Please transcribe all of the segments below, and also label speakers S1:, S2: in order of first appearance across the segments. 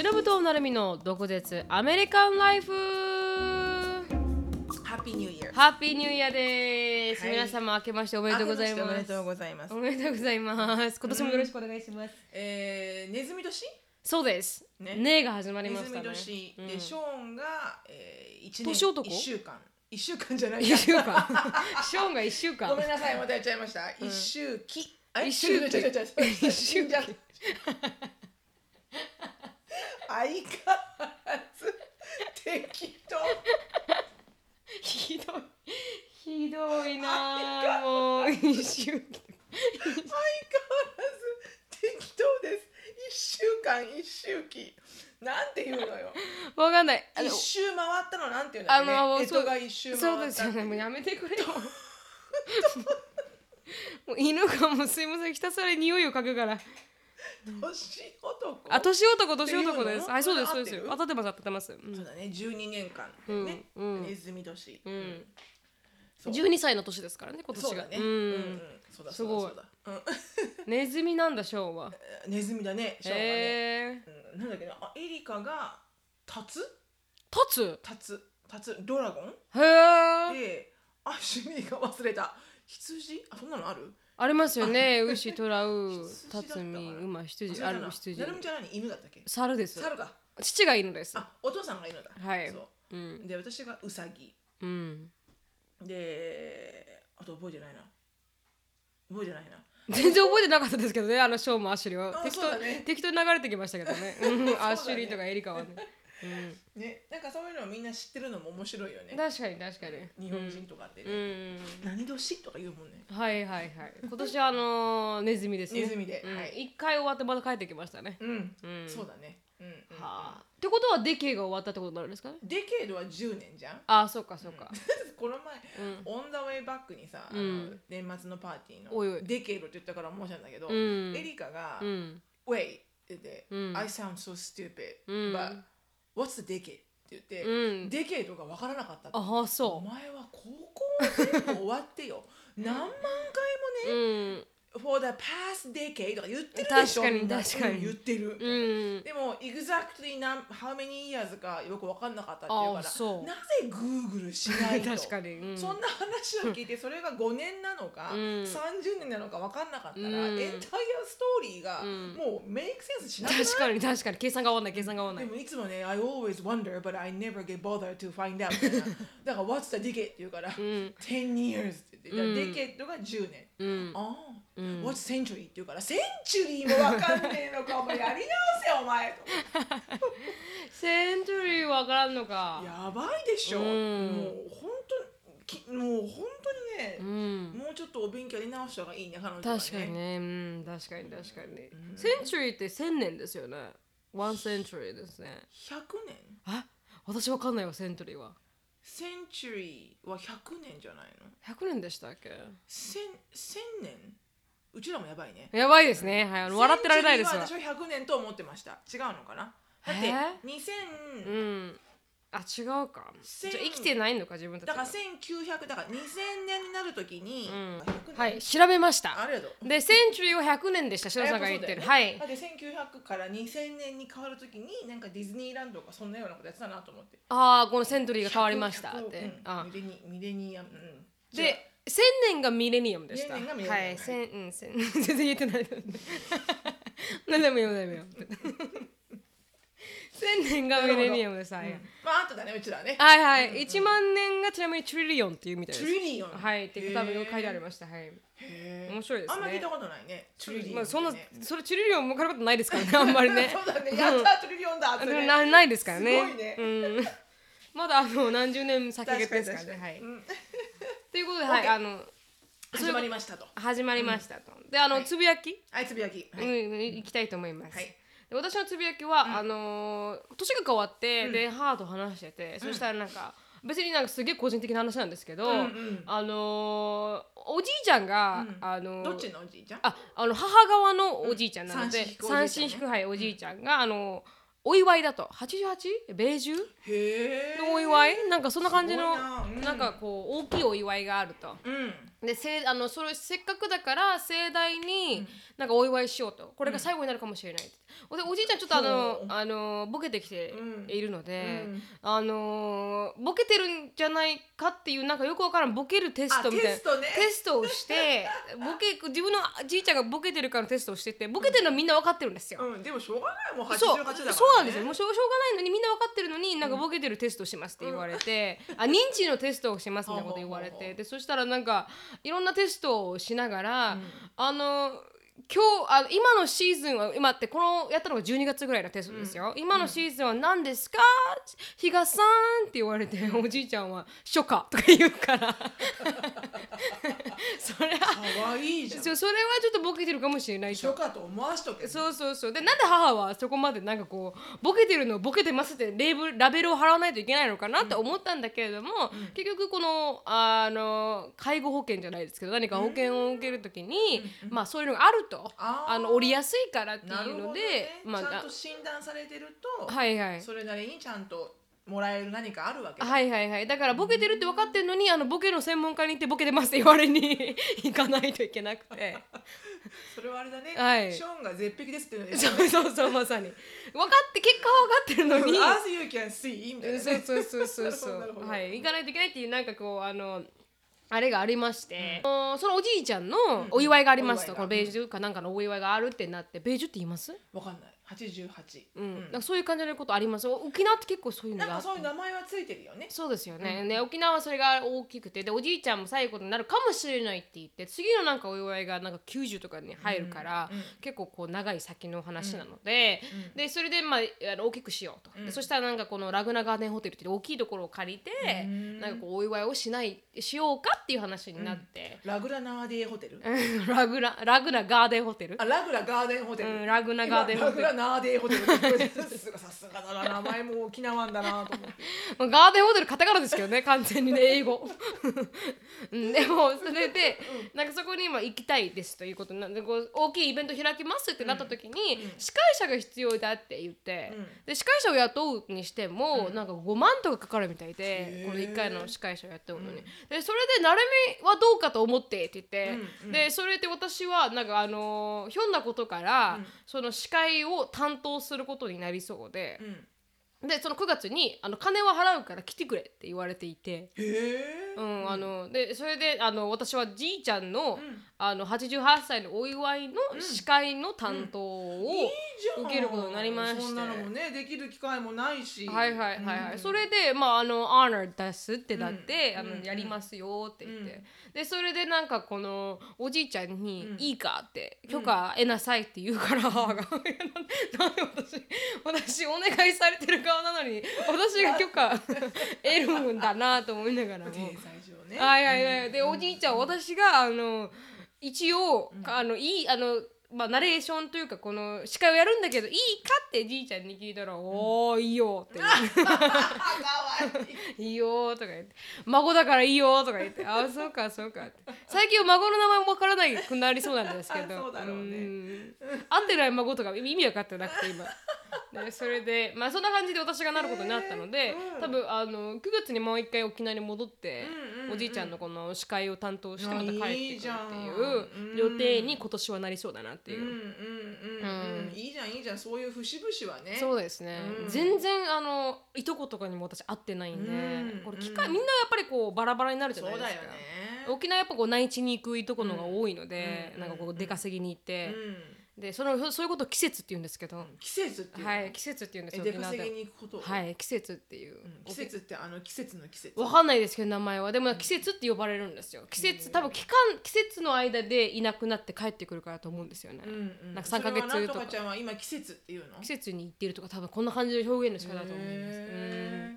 S1: しのぶとなるみの毒舌アメリカンライフ。
S2: ハッピーニューイヤー。
S1: ハッピーニューイヤーです、
S2: はい。
S1: 皆様明けましておめでとうございます。
S2: おめでとうございます。
S1: お。めでとうございます。今年もよろしくお願いします、
S2: えー、ネズミ年？
S1: そうです。ね。
S2: ね
S1: が始まり
S2: ネズ
S1: ましたね。
S2: ミ年、
S1: うん。
S2: で、ショーンが、えー、1年
S1: 年男
S2: 1週間。1週間じゃない。
S1: 一週間。ショーンが一週間。
S2: ごめんなさい、またやっちゃいました。1周期。あ
S1: 一周期。一周期。
S2: じゃ 相変わらず適当。
S1: ひどいひどいなあもう一週
S2: 相変わらず適当です。1週間1周期。なんていうのよ。
S1: わかんないあの
S2: 一周回ったのなんていうんだっけね。
S1: あのそう
S2: 一周回った。
S1: そうですよねもうやめてくれよ もう犬がもうすいませんひたすら匂いを嗅ぐから
S2: 年男？
S1: あ年男年男です。はいそうですそうです
S2: 合ってる
S1: 当たってます当たってます、うん。
S2: そうだね、12年間、
S1: うん
S2: ね、
S1: うん。
S2: ネズミ年。
S1: うん。
S2: そう。
S1: 12歳の年ですからね今年が。
S2: ね。
S1: ん。
S2: うんうん。そうだ
S1: すごい。
S2: そうだ。
S1: ネズミなんだショーンは
S2: ネズミだね、ショーンはね。
S1: へえ
S2: うん。なんだっけな、あエリカがタツ？
S1: タツ？
S2: タツ。タツ。ドラゴン？
S1: へえ
S2: で、あ、趣味が忘れた。羊？あ、そんなのある？
S1: ありますよね。牛トラウ
S2: 羊だったかな？
S1: タツミ馬羊羊
S2: な？るみちゃんは何犬だったっけ？
S1: 猿です。
S2: 猿か。
S1: 父が犬です。
S2: あ、お父さんが犬だ。
S1: はい。
S2: そう。
S1: うん。
S2: で、私がウサギ。
S1: うん。
S2: で、あと覚えてないな。覚えてないな。
S1: 全然覚えてなかったですけどねあのショーンもアシュリーは。
S2: あ
S1: 適当適当に流れてきましたけどね。うん。アシュリーとかエリカはね、
S2: ね、なんかそういうのをみんな知ってるのも面白いよね。
S1: うん、。確かに確かに。
S2: 日本人とかって、ね
S1: うん
S2: 何年とか言うもんね。
S1: はいはいはい。今年はあのーネズミですね。
S2: ネズミで。
S1: うん。
S2: はい。
S1: 一回終わってまた帰ってきましたね、
S2: うん、
S1: うん。
S2: そうだね。うん、うん
S1: はあ。ってことはデケが終わったってことになるんですかね？
S2: デケードは10年じゃん。
S1: ああそうかそうか、
S2: この前、
S1: うん。
S2: オン・ザ・ウェイ・バックにさ、
S1: うん。
S2: 年末のパーティーの
S1: おいおい。
S2: デケードって言ったから申したんだけど、
S1: うん。
S2: エリカが、
S1: うん。
S2: Wait って言って、
S1: うん。
S2: I sound so stupid、
S1: うん。
S2: but what's the decade? って言って、
S1: うん。
S2: デケードが分からなかった。って
S1: ああ
S2: お
S1: そ
S2: 前は高校全部終わってよ。何万
S1: う
S2: 回もね、
S1: うん
S2: for the past decade とか言ってるでしょ
S1: 確かに確かに。
S2: うん言ってる、
S1: うん。
S2: でも exactly 何 how many years かよく分かんなかったっていうから
S1: あそう。
S2: なぜ Google しないと？
S1: 確かに、うん、
S2: そんな話を聞いてそれが5年なのか、
S1: うん。
S2: 30年なのか分かんなかったら、
S1: うん。
S2: エンタイアストーリーが
S1: うん。
S2: もうメイクセンスしなくない？
S1: 確かに確かに。計算が合わない計算が合わない。
S2: でもいつもね、I always wonder, but I never get bothered to find out みたいな。だから、What's the decade? って言うから、
S1: ん。
S2: 10 years って言って、
S1: うん。
S2: デケットが10年。
S1: うん。
S2: ああ、
S1: うん
S2: What's century? って言うから、センチュリーもわかんねえのか、お前やり直せよ、お前と。
S1: センチュリーわからんのか。
S2: やばいでしょ。
S1: うん。
S2: もう本当きもう本当にね、
S1: うん。
S2: もうちょっとお勉強やり直した方がいいね、彼女は、ね。
S1: 確かにね。うん確かに確かに、センチュリーって千年ですよね。ワンセンチュリーですね
S2: 100年
S1: あ私わかんないわセンチュリーは
S2: センチュリーは100年じゃないの
S1: ？100年でしたっけ？
S2: 千千年？うちらもやばいね。
S1: やばいですね。はい。笑ってられないですわ。
S2: 私は100年と思ってました。違うのかな？だって
S1: え
S2: 2000、
S1: うん。あ違うか。じゃ生きてないのか自分たちが
S2: だから1900だから2000年になるときに、
S1: うん。
S2: 100年。
S1: はい。調べました。
S2: ありがとう。
S1: でセンチュリーは100年でした。白さんが言ってる、はい。
S2: だって1900から2000年に変わるときになんかディズニーランドがそんなようなことやってたなと思って。
S1: ああこのセントリーが変わりましたっ
S2: 100
S1: て、
S2: うん。
S1: あ
S2: ミレニミレニアム。うん。
S1: で千年がミレニアムでした。
S2: 千年がミレニアム。
S1: はい千うん千全然言えてない。何でもいいよ何でもいいよ千年がミレニアムでさ、
S2: うん。まああとだねうちらね。
S1: はいはい、1万年がちなみにトリリオンっていうみたいです。
S2: トリリオン。
S1: はいって多分書いてありました。はい。
S2: へー
S1: 面白いですね。
S2: あんま聞いたことないね。トリリオン、
S1: まあそんな
S2: ね
S1: それトリリオンもかることないですからね あんまりね。
S2: そうだね。やったートリリオンだってね。
S1: なないですからね。
S2: すごいね。
S1: うん、まだあの何十年先月ですからね。はい。
S2: うん
S1: ということで、はい、
S2: OK
S1: あの
S2: 始まりましたと。
S1: 始まりましたと、であの、
S2: はい。
S1: つぶやき、
S2: はい、つぶやき。はい。
S1: うんいきたいと思います、
S2: はい。
S1: で私のつぶやきは、あのー年が変わって、で母と話してて、そしたらなんか別になんかすげえ個人的な話なんですけど、
S2: うんうん。
S1: あのーおじいちゃんが、
S2: うん。
S1: あのー
S2: どっちのおじいちゃん？
S1: ああの母側のおじいちゃんなので、
S2: うん。
S1: 三
S2: 三
S1: 振引くはいおじいちゃんが、あのお祝いだと。88? 米中。のお祝い？なんかそんな感じの
S2: な。うん。
S1: なんかこう大きいお祝いがあると。
S2: うん。
S1: でせあのそれせっかくだから盛大になんかお祝いしようと。これが最後になるかもしれない、でおじいちゃんちょっとあの
S2: そう。
S1: あのボケてきて
S2: うん。
S1: いるので、
S2: うん。
S1: あのボケてるんじゃないかっていうなんかよくわからんボケるテスト
S2: あ
S1: みたいな。
S2: テストね。
S1: テストをして ボケ自分のじいちゃんがボケてるかのテストをしててボケてるのはみんなわかってるんですよ。
S2: うんでもしょうがないもう88だ
S1: そう
S2: から、ね、
S1: そうなんですよ。もうしょうしょうがないのにみんな分かってるのになんかボケてるテストしますって言われて、あ認知のテストをしますみたいなこと言われてでそしたらなんかいろんなテストをしながら、
S2: うん。
S1: あの今日あ今のシーズンは今ってこのやったのが12月ぐらいのテストですよ、今のシーズンは何ですか？比嘉さんって言われて、おじいちゃんは初夏とか言うから。それは
S2: かわいいじゃん。
S1: そうそれはちょっとボケてるかもしれないと。
S2: 初夏と思わしとけ
S1: そうそうそう。でなんで母はそこまでなんかこうボケてるのをボケてますってレーブルラベルを貼らないといけないのかなって思ったんだけれども、結局このあの介護保険じゃないですけど何か保険を受けるときに、まあそういうのがあると。
S2: あ
S1: の折りやすいからっていうので、
S2: ね。
S1: まあ
S2: ちゃんと診断されてると、
S1: はいはい。
S2: それなりにちゃんともらえる何かあるわけだ。
S1: はいはいはい。だからボケてるって分かってるのにあのボケの専門家に行ってボケてますって言われに 行かないといけなくて。
S2: それはあれだね、
S1: はい。
S2: ショーンが絶壁ですっていうので。
S1: そうそうそうまさに。分かって結果は分かってるのに。
S2: As you can see みたいな、ね、
S1: そうそうそうそうそう。はい。行かないといけないっていうなんかこうあのあれがありまして、あのそのおじいちゃんのお祝いがありますと、
S2: お祝いが
S1: このベージュかなんかのお祝いがあるってなってベージュって言います？
S2: わかんない88、
S1: うん、なんかそういう感じのことあります沖縄って結構そういうのが
S2: そういう名前はついてるよね。
S1: そうですよね,、ね沖縄はそれが大きくて。でおじいちゃんも最後になるかもしれないって言って次のなんかお祝いがなんか90とかに入るから、
S2: うん。うん。
S1: 結構こう長い先の話なので、でそれでまああの大きくしようと、でそしたらなんかこのラグナガーデンホテルって大きいところを借りて、
S2: ん。
S1: なんかこうお祝いをしないしようかっていう話になって、
S2: ラグラナーデーホテル？
S1: ラグナラグナガーデン ホテル？
S2: あラグラガーデンホテル、
S1: うんラグナガーデンホテル
S2: 今ラグラナーデーホテルさすがさすがだな名前も沖縄だなと思って。
S1: まあガーデンホテルカタカナですけどね完全にね英語。うんでもそれでなんかそこに今行きたいですということ。なんでこう大きいイベント開きますってなった時に、司会者が必要だって言って、
S2: うん。
S1: で司会者を雇うにしても、なんか5万とかかかるみたいでこの1回の司会者を雇うのに、でそれで「なるみはどうかと思って」って言って、
S2: うんうん。
S1: でそれで私はなんかあのひょんなことから、その司会を担当することになりそうで。
S2: うん。
S1: でその9月にあの金は払うから来てくれって言われていて、うんあのでそれであの私はじいちゃんの,、
S2: ん
S1: あの88歳のお祝いの司会の担当を、受けることになりまして。
S2: そんなのもねできる機会もないし。
S1: はいはいはいはい、
S2: うん。
S1: それでまああの honor 出すってなって、あのやりますよって言って、
S2: うん。
S1: でそれでなんかこのおじいちゃんに
S2: うん「
S1: いいか?」って「許可得なさい」って言うから母が「いやなん。で なんで私私お願いされてる側なのに私が許可得るんだなと思いながらも。はいはいはい。で、おじいちゃん、私が、あの、一応、あの、いい、あの、まあ、ナレーションというか、この司会をやるんだけど、いいかってじいちゃんに聞いたら、おー、いいよって。
S2: いい
S1: よとか言って、孫だからいいよとか言って、あ、そうか、そうかって。最近は孫の名前もわからないくなりそうなんですけど、
S2: そうだろうね。
S1: ん。合ってない孫とか意味分かってなくて、今。でそれでまあそんな感じで私がなることになったので、
S2: うん。
S1: 多分あの9月にもう一回沖縄に戻って、
S2: うんうんうん。
S1: おじいちゃんのこの司会を担当してまた帰ってくるって
S2: い
S1: う予定に今年はなりそうだなっていう。
S2: いいじゃんいいじゃん。そういう節々はね。
S1: そうですね、
S2: うん。
S1: 全然あのいとことかにも私会ってないんで、
S2: うん。
S1: これ機会みんなやっぱりこうバラバラになるじゃないですか。沖縄やっぱこう内地に行くいとこのが多いので、
S2: うん。
S1: なんかこう出稼ぎに行って、
S2: うん
S1: でそのそういうことを季節って言うんですけど、
S2: 季節っていうの？
S1: はい季節って言うんです
S2: え
S1: よ
S2: 出稼ぎ
S1: で
S2: に行くこと？を
S1: はい季節っていう、
S2: うん季節ってあの季節の季節。
S1: わかんないですけど名前は。でも季節って呼ばれるんですよ。季節多分期間季節の間でいなくなって帰ってくるからと思うんですよね、
S2: うんうん。
S1: なんか3ヶ月とか。
S2: ちゃんは今季節っていうの？
S1: 季節に行ってるとか多分こんな感じの表現の仕方だと思います、
S2: へ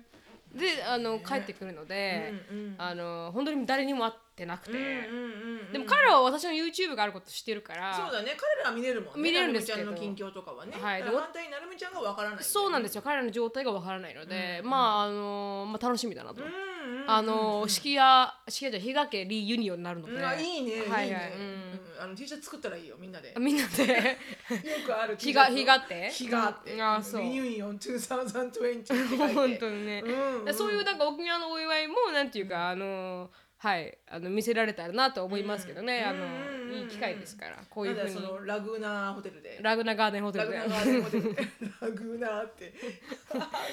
S1: うん。であの帰ってくるので、
S2: うんうん
S1: あの本当に誰にも会ってなくて、
S2: うんうんうん
S1: でも彼らは私の YouTube があること知ってるから。
S2: そうだね。彼らは見れるもんね。
S1: 見れるんですけど。
S2: なるみちゃんの近況とかはね。
S1: はい。
S2: 反対になるみちゃんがわからない
S1: そうなんですよ。彼らの状態がわからないので、まああのまあ楽しみだなと、
S2: うんうんうん
S1: あの式屋式屋じゃ日掛リユニオンになるので、
S2: うん。あいいね
S1: はいはい。うん。
S2: うん。あの T シャツ作ったらいいよみんなで。よ
S1: みんなで。
S2: くある T
S1: 日が
S2: シャツを
S1: 日がって。
S2: 日があって。
S1: あそう。
S2: リユニオン2020って書いて。
S1: 本当にね、
S2: うんうん。
S1: そういうなんか沖縄のお祝いもなんていうか、あのはい。あの見せられたらなと思いますけどね、あの
S2: うんうんうん。うん
S1: いい機会ですから。こういうんふうに。
S2: ラグーナホテルで。
S1: ラグナガーデンホテルで
S2: ラグーナガーデンホテル。でラグーナって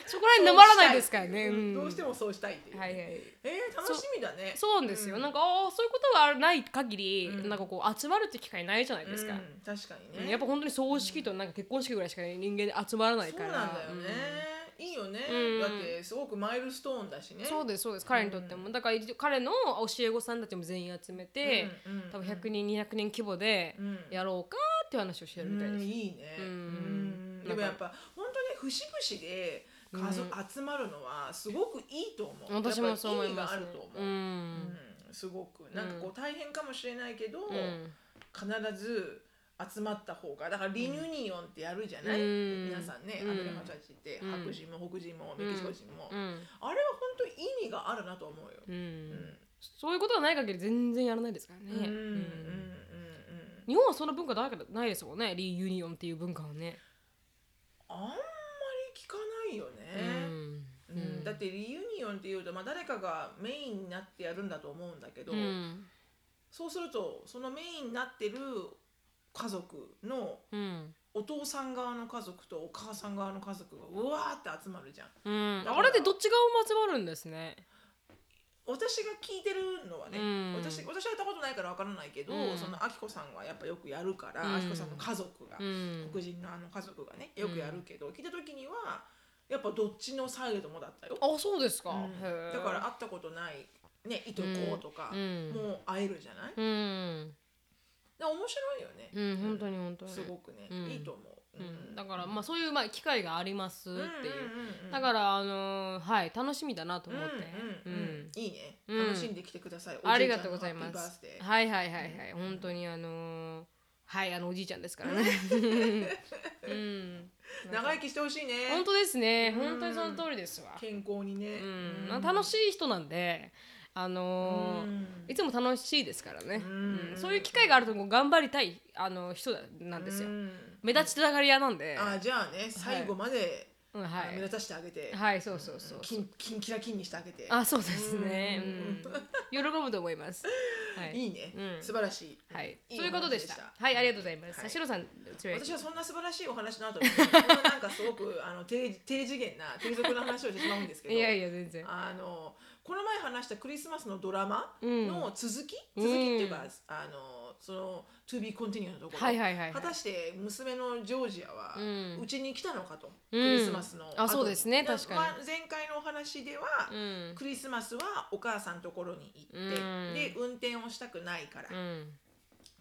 S1: そこら辺沼らないですからね、うん。
S2: どうしてもそうしたいっていう、
S1: はいはい。
S2: えー、楽しみだね。
S1: そうですよ、
S2: うん。
S1: なんかあーそういうことがない限り、
S2: うん。
S1: なんかこう集まるって機会ないじゃないですか、
S2: うん。確かにね。
S1: やっぱ本当に葬式となんか結婚式ぐらいしか人間で集まらないから。
S2: そうなんだよね、いいよね、
S1: うん。
S2: だってすごくマイルストーンだしね。
S1: そうですそうです。彼にとっても、だから彼の教え子さんたちも全員集めて、
S2: うんうん
S1: 多分100人200人規模で
S2: うん。
S1: やろうかっていう話をしてるみたいです、
S2: うんいいね、
S1: うん。
S2: うん。でもやっぱ本当に節々で家族集まるのはすごくいいと思う、
S1: 私もそう思います、
S2: やっぱ意味があると思う、
S1: うん。
S2: うん。すごく。なんかこう大変かもしれないけど、
S1: うん。
S2: 必ず集まった方がだからリニュニオンってやるじゃない、
S1: うん。
S2: 皆さんね、
S1: うん。
S2: アメリカの人たちって、
S1: うん。
S2: 白人も黒人もメキシコ人も、
S1: うん。
S2: あれは本当に意味があるなと思うよ。
S1: うん。
S2: うん。
S1: そういうことがない限り全然やらないですからね、
S2: うん
S1: 日本はそんな文化ないからないですもんね。リユニオンっていう文化はね、
S2: あんまり聞かないよ
S1: う
S2: ね。
S1: ん。
S2: うん。だってリユニオンっていうと、まあ、誰かがメインになってやるんだと思うんだけど、
S1: うん。
S2: そうするとそのメインになってる家族の
S1: うん。
S2: お父さん側の家族とお母さん側の家族がうわーって集まるじゃん。
S1: うん、あれでどっち側も集まるんですね。
S2: 私が聞いてるのはね、
S1: うん。
S2: 私私はやったことないからわからないけど、
S1: うん。
S2: そのあきこさんはやっぱよくやるから、
S1: うん。
S2: あきこさんの家族が、
S1: うん、
S2: 黒人のあの家族がねよくやるけど、聞いた時にはやっぱどっちのサイドもだったよ。
S1: あ、そうですか。
S2: うん。
S1: へー。
S2: だから会ったことないねいとことか、
S1: うん。
S2: もう会えるじゃない、
S1: うん、
S2: で面白いよね、
S1: うん、本当に本当に。
S2: すごくね、
S1: うん。
S2: いいと思う、
S1: うん、だからまあそういうまあ機会がありますっていう。
S2: うんうんうんうん。
S1: だからあのーはい楽しみだなと思って。
S2: うんいいね、
S1: うん。
S2: 楽しんできてください、
S1: ありがとうございます。はいはいはいはい。本当にあのーはいあのおじいちゃんですからね。うん。
S2: 長生きしてほしいね。
S1: 本当ですね。
S2: うん。
S1: 本当にその通りですわ。
S2: 健康にね、
S1: うん、まあ楽しい人なんで、あのいつも楽しいですからね、
S2: ん。
S1: うん。そういう機会があると頑張りたいあの人なんですよ、
S2: うん。
S1: 目立ちたがり屋なんで、
S2: あじゃあね最後まで、
S1: うんはい。
S2: 目立たしてあげて、
S1: はいそうそうそう
S2: キンキラキンにしてあげて。
S1: あそうですね、喜ぶと思います。はい。
S2: いいね、
S1: うん。
S2: 素晴らしい、
S1: はい。そういうことでした。はいありがとうございます、
S2: はい。
S1: さん
S2: 私はそんな素晴らしいお話の後に、なんかすごくあの低低次元な低俗な話をしてしまうんですけど。
S1: いやいや全然。
S2: あのこの前話したクリスマスのドラマ
S1: うん。
S2: の続き、
S1: うん
S2: 続きっていうか、あのその To be continue のところ、
S1: はいはいはいはい。
S2: 果たして娘のジョージアは
S1: うん。
S2: うちに来たのかと、
S1: うん。
S2: クリスマスの後。
S1: あそうですね確かに。
S2: まあ前回のお話では、
S1: うん。
S2: クリスマスはお母さんのところに行って、
S1: うん。
S2: で運転をしたくないから
S1: うん。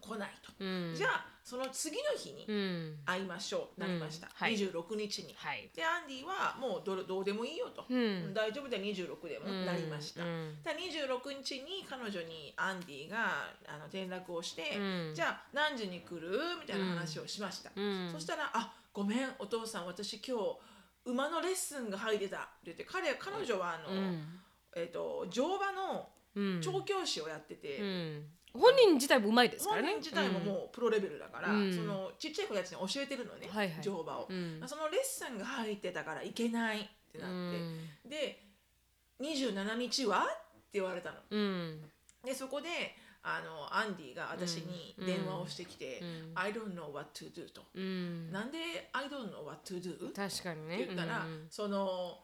S2: 来ないと、
S1: うん。
S2: じゃあその次の日に
S1: うん。
S2: 会いましょう、なりました、
S1: うんはい
S2: 26日に。
S1: はい。
S2: でアンディはもうどどうでもいいよと、
S1: うん。
S2: 大丈夫で26でも。なりました、
S1: うん。
S2: だ26日に彼女にアンディがあの連絡をして、
S1: うん。
S2: じゃあ何時に来る？みたいな話をしました、
S1: うん。
S2: そしたら「あごめんお父さん私今日馬のレッスンが入ってた」って言って彼彼女はあの、
S1: うん。
S2: えっと乗馬の
S1: うん。
S2: 調教師をやってて、
S1: うん本人自体もうまいですからね。
S2: 本人自体ももうプロレベルだから、
S1: うん。
S2: そのちっちゃい子たちに教えてるのね、
S1: はいはい。
S2: 乗馬を、
S1: うん。
S2: そのレッスンが入ってたから行けないってなって、で27日はって言われたの。
S1: うん。
S2: でそこであのアンディが私に電話をしてきて
S1: うん「
S2: I don't know what to do」と、
S1: うん。
S2: なんで「I don't know what to do」って
S1: 確かにね。
S2: 言ったら、
S1: うん。
S2: その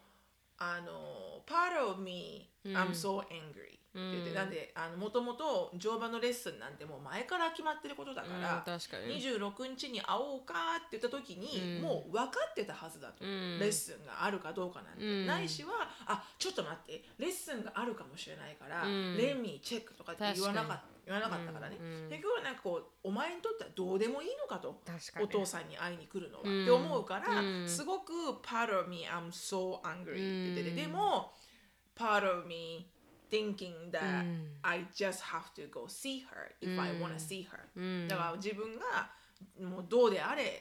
S2: あの「part of me
S1: うん。
S2: I'm so angry」って言って、
S1: うん。
S2: なんであのもともと乗馬のレッスンなんてもう前から決まってることだから、
S1: うん確かに。
S2: 26日に会おうかって言った時に、
S1: うん。
S2: もう分かってたはずだと、
S1: うん。
S2: レッスンがあるかどうかなんて、
S1: うん。
S2: ないしはあちょっと待ってレッスンがあるかもしれないから、
S1: うん。
S2: レンミーチェックとかって言わなかった言わなかったからね、
S1: うん。うん。
S2: 結局はなんかこうお前にとってはどうでもいいのかと。お父さんに会いに来るのは、
S1: うん。
S2: って思うから、
S1: うん。
S2: すごく part of me I'm so angry って言ってて、
S1: うん。
S2: でも part of me thinking that
S1: うん
S2: I just have to go see her if I wanna see her、
S1: うん
S2: だから自分がもうどうであれ、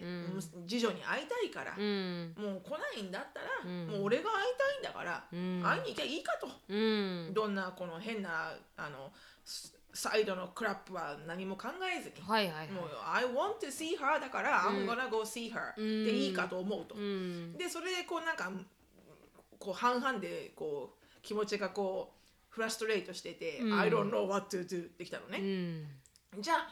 S2: 次女に会いたいから、
S1: うん
S2: もう来ないんだったら、
S1: うん
S2: もう俺が会いたいんだから、
S1: うん
S2: 会いに行きゃいいかと、
S1: うん
S2: どんなこの変なあのスサイドのクラップは何も考えずに、
S1: はいはい
S2: もう
S1: はい
S2: I want to see her だから、I'm gonna go see her
S1: うん
S2: でいいかと思うと、
S1: うん
S2: でそれでこうなんかこう半々でこう気持ちがこうフラストレートしてて、
S1: うん。
S2: I don't know what to do ってきたの
S1: う
S2: ね、
S1: ん。
S2: じゃあ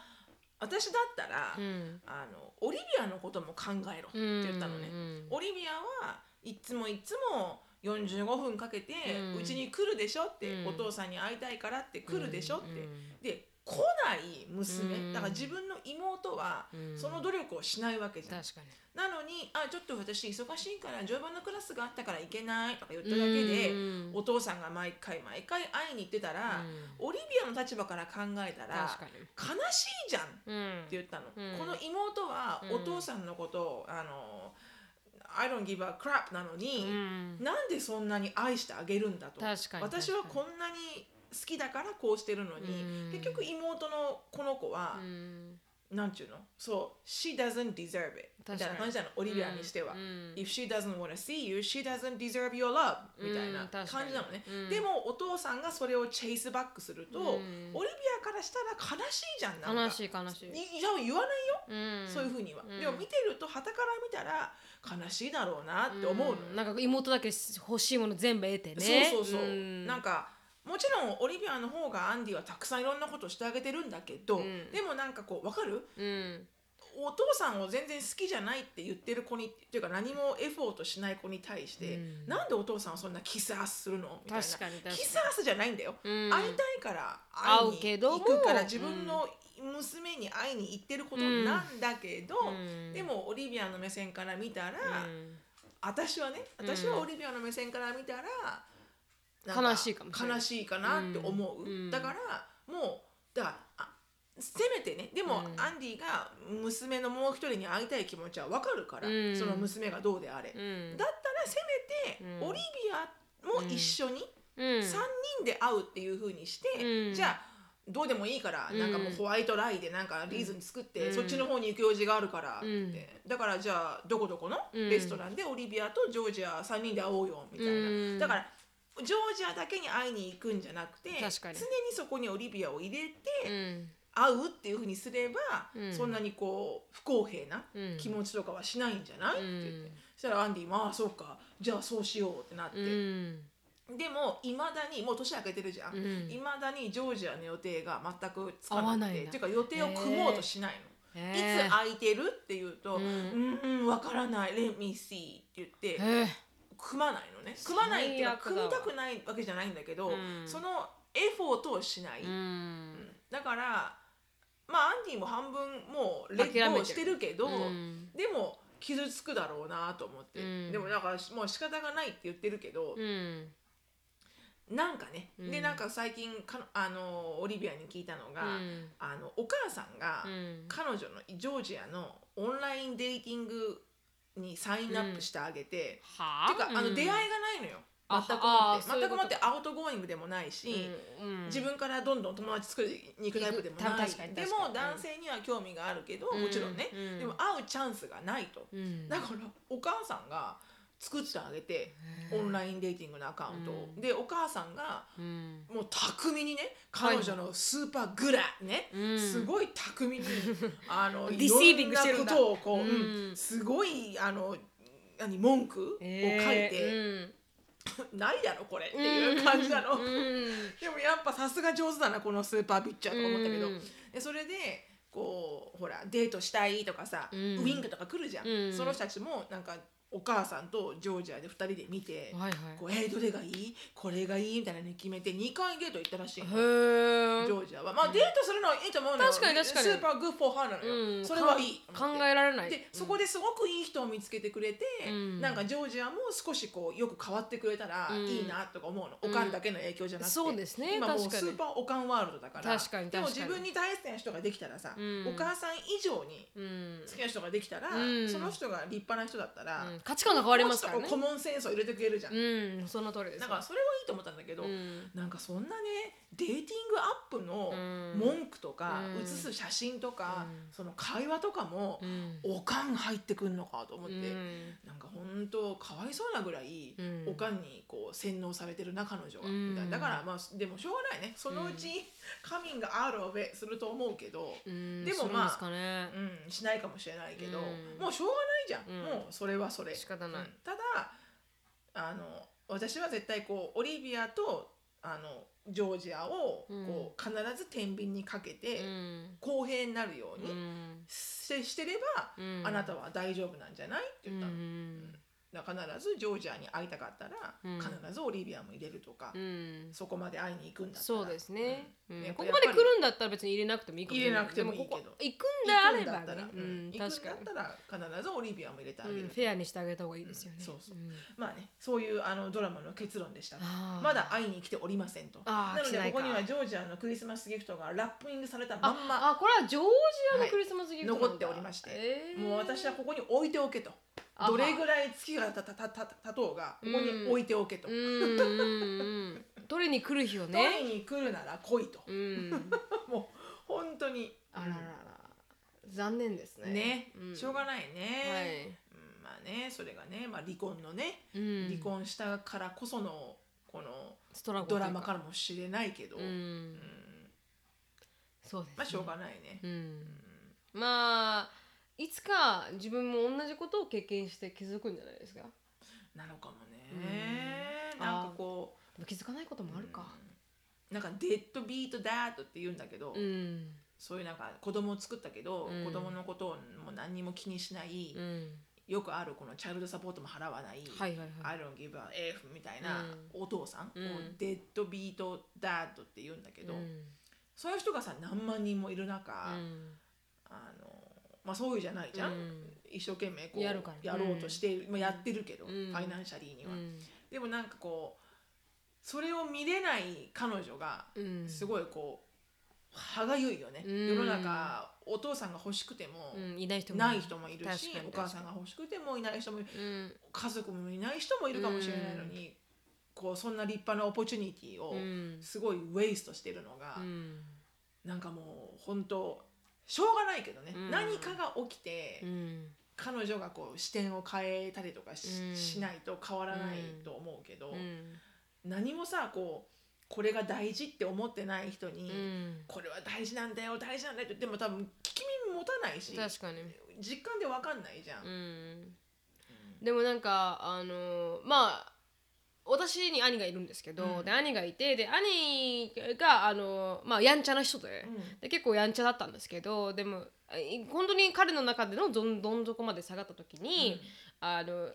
S2: 私だったら、
S1: うん。
S2: あのオリビアのことも考えろって言ったのね、
S1: うん
S2: オリビアはいつもいつも45分かけて
S1: うん。
S2: うち、に来るでしょって、
S1: うん。
S2: お父さんに会いたいからって来るでしょって、
S1: うん。
S2: で来ない娘、
S1: うん。
S2: だから自分の妹は
S1: うん。
S2: その努力をしないわけじゃん、なのに「あちょっと私忙しいから乗馬のクラスがあったから行けない」とか言っただけで、
S1: うん。
S2: お父さんが毎回毎回会いに行ってたら、オリビアの立場から考えたら悲しいじゃんって
S1: うん。
S2: 言ったの、
S1: うん。
S2: この妹は
S1: うん。
S2: お父さんのことを、あの I don't give a crap なのに、
S1: うん。
S2: なんでそんなに愛してあげるんだと。私はこんなに好きだからこうしてるのに、
S1: うん。
S2: 結局妹のこの子は、
S1: うん
S2: なんちゅうの？そう She doesn't deserve it. みたいな感じなのオリビアにしては、
S1: うん
S2: If she doesn't want to see you she doesn't deserve your love. みたいな感じなのね、
S1: うん。
S2: でもお父さんがそれをチェイスバックすると、
S1: うん。
S2: オリビアからしたら悲しいじゃんなんか。
S1: 悲しい悲しい。
S2: い多分言わないよ、
S1: うん。
S2: そういうふうには、
S1: うん。
S2: でも見てると傍から見たら悲しいだろうなって思うの
S1: なんか妹だけ欲しいもの全部得てね。
S2: そうそうそう、
S1: ん。
S2: なんかもちろんオリビアの方がアンディはたくさんいろんなことをしてあげてるんだけど、
S1: ん。
S2: でもなんかこう分かる？
S1: うん。
S2: お父さんを全然好きじゃないって言ってる子にっていうか何もエフォートしない子に対して、
S1: うん。
S2: なんでお父さんはそんなキスアスするの？みたいな。キスアスじゃないんだよ、
S1: うん。
S2: 会いたいから会いに
S1: 会うけども
S2: 行くから自分の娘に会いに行ってることなんだけど、
S1: うん。
S2: でもオリビアの目線から見たら、
S1: うん。
S2: 私はね私はオリビアの目線から見たら、
S1: 悲しいかもしれない。
S2: 悲しいかなって思う、
S1: うん。
S2: だからもうだからあせめてねでも、
S1: うん。
S2: アンディが娘のもう一人に会いたい気持ちは分かるから、
S1: うん。
S2: その娘がどうであれ、
S1: うん。
S2: だったらせめて、
S1: うん。
S2: オリビアも一緒に
S1: うん。
S2: 3人で会うっていう風にして、
S1: うん。
S2: じゃあどうでもいいから、
S1: うん。
S2: なんかもうホワイトライでなんかリーズン作って、
S1: うん。
S2: そっちの方に行く用事があるからって、
S1: うん。
S2: だからじゃあどこどこの
S1: うん。
S2: レストランでオリビアとジョージア3人で会おうよみたいな、
S1: うん。
S2: だからジョージアだけに会いに行くんじゃなくて常にそこにオリビアを入れて
S1: うん。
S2: 会うっていう風にすれば、
S1: うん。
S2: そんなにこう不公平な
S1: うん。
S2: 気持ちとかはしないんじゃない、
S1: うん
S2: って言って。そしたらアンディも「ああそうか。じゃあそうしよう」ってなって。
S1: うん。
S2: でもいまだにもう年明けてるじゃん。
S1: うん。
S2: いま、だにジョージアの予定が全くつかなくて。っていうか予定を組もうとしないの、
S1: へ
S2: い
S1: ー
S2: つ空いてる？って言うと「う
S1: うん
S2: んうんわからない。Let me see」って言って。
S1: へー
S2: 組まないのね。組まないっていう組みたくないわけじゃないんだけど、
S1: うん。
S2: そのエフォートをしない、
S1: う
S2: うん。
S1: ん
S2: だからまあアンディも半分もうレッ
S1: 諦めてる。
S2: ドしてるけど、
S1: うん。
S2: でも傷つくだろうなと思って、
S1: うん。
S2: でもだからもう仕方がないって言ってるけど、
S1: うん。
S2: なんかね、
S1: うん。
S2: でなんか最近かあのオリビアに聞いたのが、
S1: うん。
S2: あのお母さんが、
S1: うん。
S2: 彼女のジョージアのオンラインデーティングに sign up してあげて、
S1: は
S2: ていうかあの
S1: うん。
S2: 出会いがないのよ。
S1: あ
S2: 全くも
S1: あ
S2: って。全くもって。 outgoing でもないし、
S1: うん
S2: 自分からどんどん友達作りに行くタイプでもないでも男性には興味があるけど、
S1: うん。
S2: もちろんね、
S1: うん
S2: でも会うチャンスがないと、
S1: うん。
S2: だからお母さんが作ってあげて online dating のアカウントを、
S1: うん。
S2: でお母さんが
S1: うん。
S2: もう巧みにね彼女のスーパーグラね、
S1: うん。
S2: すごい巧みに あの
S1: ディシービングしてるんだ
S2: ことをこう、すごいあの何文句を書い
S1: え
S2: て、
S1: ー。
S2: ないだろこれっていう感じなの、でもやっぱさすが上手だなこのスーパーピッチャーとか思ったけど、
S1: うん。
S2: でそれでこうほらデートしたいとかさ、
S1: うん。
S2: ウィンクとか来るじゃん。その人たちもなんかお母さんとジョージアで2人で見て、
S1: はいはい。
S2: こうえーどれがいい？これがいいみたいなの決めて2回デート行ったらしいジ
S1: ー。
S2: ョージアは。まあデートするのはいいと思うのよ。
S1: 確かに確かに。
S2: スーパーグッフォーハーなのよ、
S1: うん。
S2: それはいい。
S1: 考えられない。
S2: でそこですごくいい人を見つけてくれて、
S1: うん。
S2: なんかジョージアも少しこうよく変わってくれたら
S1: うん。
S2: いいなとか思うの、おかんだけの影響じゃなくて、
S1: そうですね。
S2: 今もうスーパーおかんワールドだから。
S1: 確かに
S2: でも
S1: 確かに。
S2: 自分に大好きな人ができたらさ、
S1: うん。
S2: お母さん以上に
S1: うん。
S2: 好きな人ができたら、
S1: うん。
S2: その人が立派な人だったら、
S1: うん価値観が変わりますからね。
S2: コモンセンスを入れてくれるじゃん、
S1: うんその通りです。
S2: だからそれはいいと思ったんだけど、
S1: うん。
S2: なんかそんなねデーティングアップの
S1: うん。
S2: 文句とか、
S1: うん。
S2: 写す写真とか、
S1: うん。
S2: その会話とかも、
S1: うん。
S2: おかん入ってくんのかと思って、
S1: うん。
S2: なんか本当かわいそうなぐらい、
S1: うん。
S2: おかんにこう洗脳されてるな彼女は、だからまあでもしょうがないね。そのうち、カミングアウトオブすると思うけど、
S1: うん。
S2: でもまあ
S1: ね。
S2: うん、しないかもしれないけど、
S1: うん。
S2: もうしょうがないじゃん、
S1: うん。
S2: もうそれはそれ。
S1: 仕方ない。
S2: うん。ただあの私は絶対こうオリビアとあのジョージアを
S1: うん。
S2: こう必ず天秤にかけて
S1: うん。
S2: 公平になるよう
S1: う
S2: に
S1: ん。
S2: してしてれば、
S1: うん。
S2: あなたは大丈夫なんじゃない？って
S1: う
S2: 言ったの。必ずジョージアに会いたかったら、
S1: うん。
S2: 必ずオリビアも入れるとか、
S1: うん。
S2: そこまで会いに行くんだったら。
S1: そうですね、うん。
S2: やっぱ
S1: ここまで来るんだったら別に入れなくてもいいかもしれ
S2: 入れなくてもいいけど。
S1: でここ行くんであれば
S2: 行くんだったら、
S1: ね、う
S2: うん。
S1: ん、
S2: 行くん
S1: 確かに
S2: だったら必ずオリビアも入れてあげる、
S1: うん、フェアにしてあげた方がいいですよね、
S2: うん。そうそう。
S1: うん。
S2: まあねそういうあのドラマの結論でした。
S1: あー
S2: まだ会いに来ておりませんと。
S1: あー
S2: なの
S1: 来てないか。
S2: でここにはジョージアのクリスマスギフトがラッピングされたまんま
S1: ああこれはジョージアのクリスマスギフトなんだ。
S2: 残っておりまして。
S1: えー。
S2: もう私はここに置いておけとどれぐらい月がたたたたたとうがここに置いておけと、
S1: うんうんうんうん。取りに来る日を
S2: 取
S1: ね
S2: りに来るなら来いと、
S1: うん。
S2: もう本当に。
S1: あららら。残念ですね。
S2: ね、
S1: うん。
S2: しょうがない
S1: はい。
S2: ね、うんまあねそれがね、まあ、離婚のね、
S1: うん。
S2: 離婚したからこそのこのドラマからもしれないけど、
S1: う
S2: うん。
S1: んそうですね。
S2: まあしょうがないね、
S1: うん。まあいつか自分も同じことを経験して気づくんじゃないですか？
S2: なのかもね、
S1: うん。
S2: なんかこ
S1: でも気づかないことも
S2: う
S1: あるか。
S2: うん。なんかデッドビートダートって言うんだけど、
S1: うん。
S2: そういうなんか子供を作ったけど、
S1: うん。
S2: 子供のことをもう何にも気にしない、
S1: うん。
S2: よくあるこのチャイルドサポートも払わない、
S1: はいはいはい。
S2: I don't give a F みたいなお父さん、
S1: うん。
S2: をデッドビートダートって言うんだけど、
S1: うん。
S2: そういう人がさ何万人もいる中、
S1: うん。
S2: あのまあそういうじゃないじゃん、
S1: うん。
S2: 一生懸命こう
S1: やる
S2: やろうとしている、まあ、やってるけど、
S1: うん。
S2: ファイナンシャリーには、
S1: うん。
S2: でもなんかこうそれを見れない彼女が
S1: うん。
S2: すごいこう歯がゆいよね、
S1: うん。
S2: 世の中お父さんが欲しくても、
S1: うん。いない人も
S2: ない人もいるしお母さんが欲しくてもいない人もいる。
S1: うん。
S2: 家族もいない人もいるかもしれないのに、こうそんな立派なオポチュニティを
S1: うん。
S2: すごいウェイストしてるのが、
S1: うん。
S2: なんかもう本当しょうがないけどね、
S1: うん。
S2: 何かが起きて、
S1: うん。
S2: 彼女がこう視点を変えたりとかし,、
S1: うん。
S2: しないと変わらないと思うけど、
S1: うん。
S2: 何もさこうこれが大事って思ってない人に、
S1: うん。
S2: これは大事なんだよ大事なんだよって言っても多分聞き耳持たないし
S1: 確かに。
S2: 実感で分かんないじゃん。
S1: うん。でもなんかあのまあ私に兄がいるんですけど、
S2: うん。
S1: で兄がいてで兄があの、まあ、やんちゃな人で,、
S2: うん。
S1: で結構やんちゃだったんですけどでもい本当に彼の中でのどんどん底まで下がった時に、あの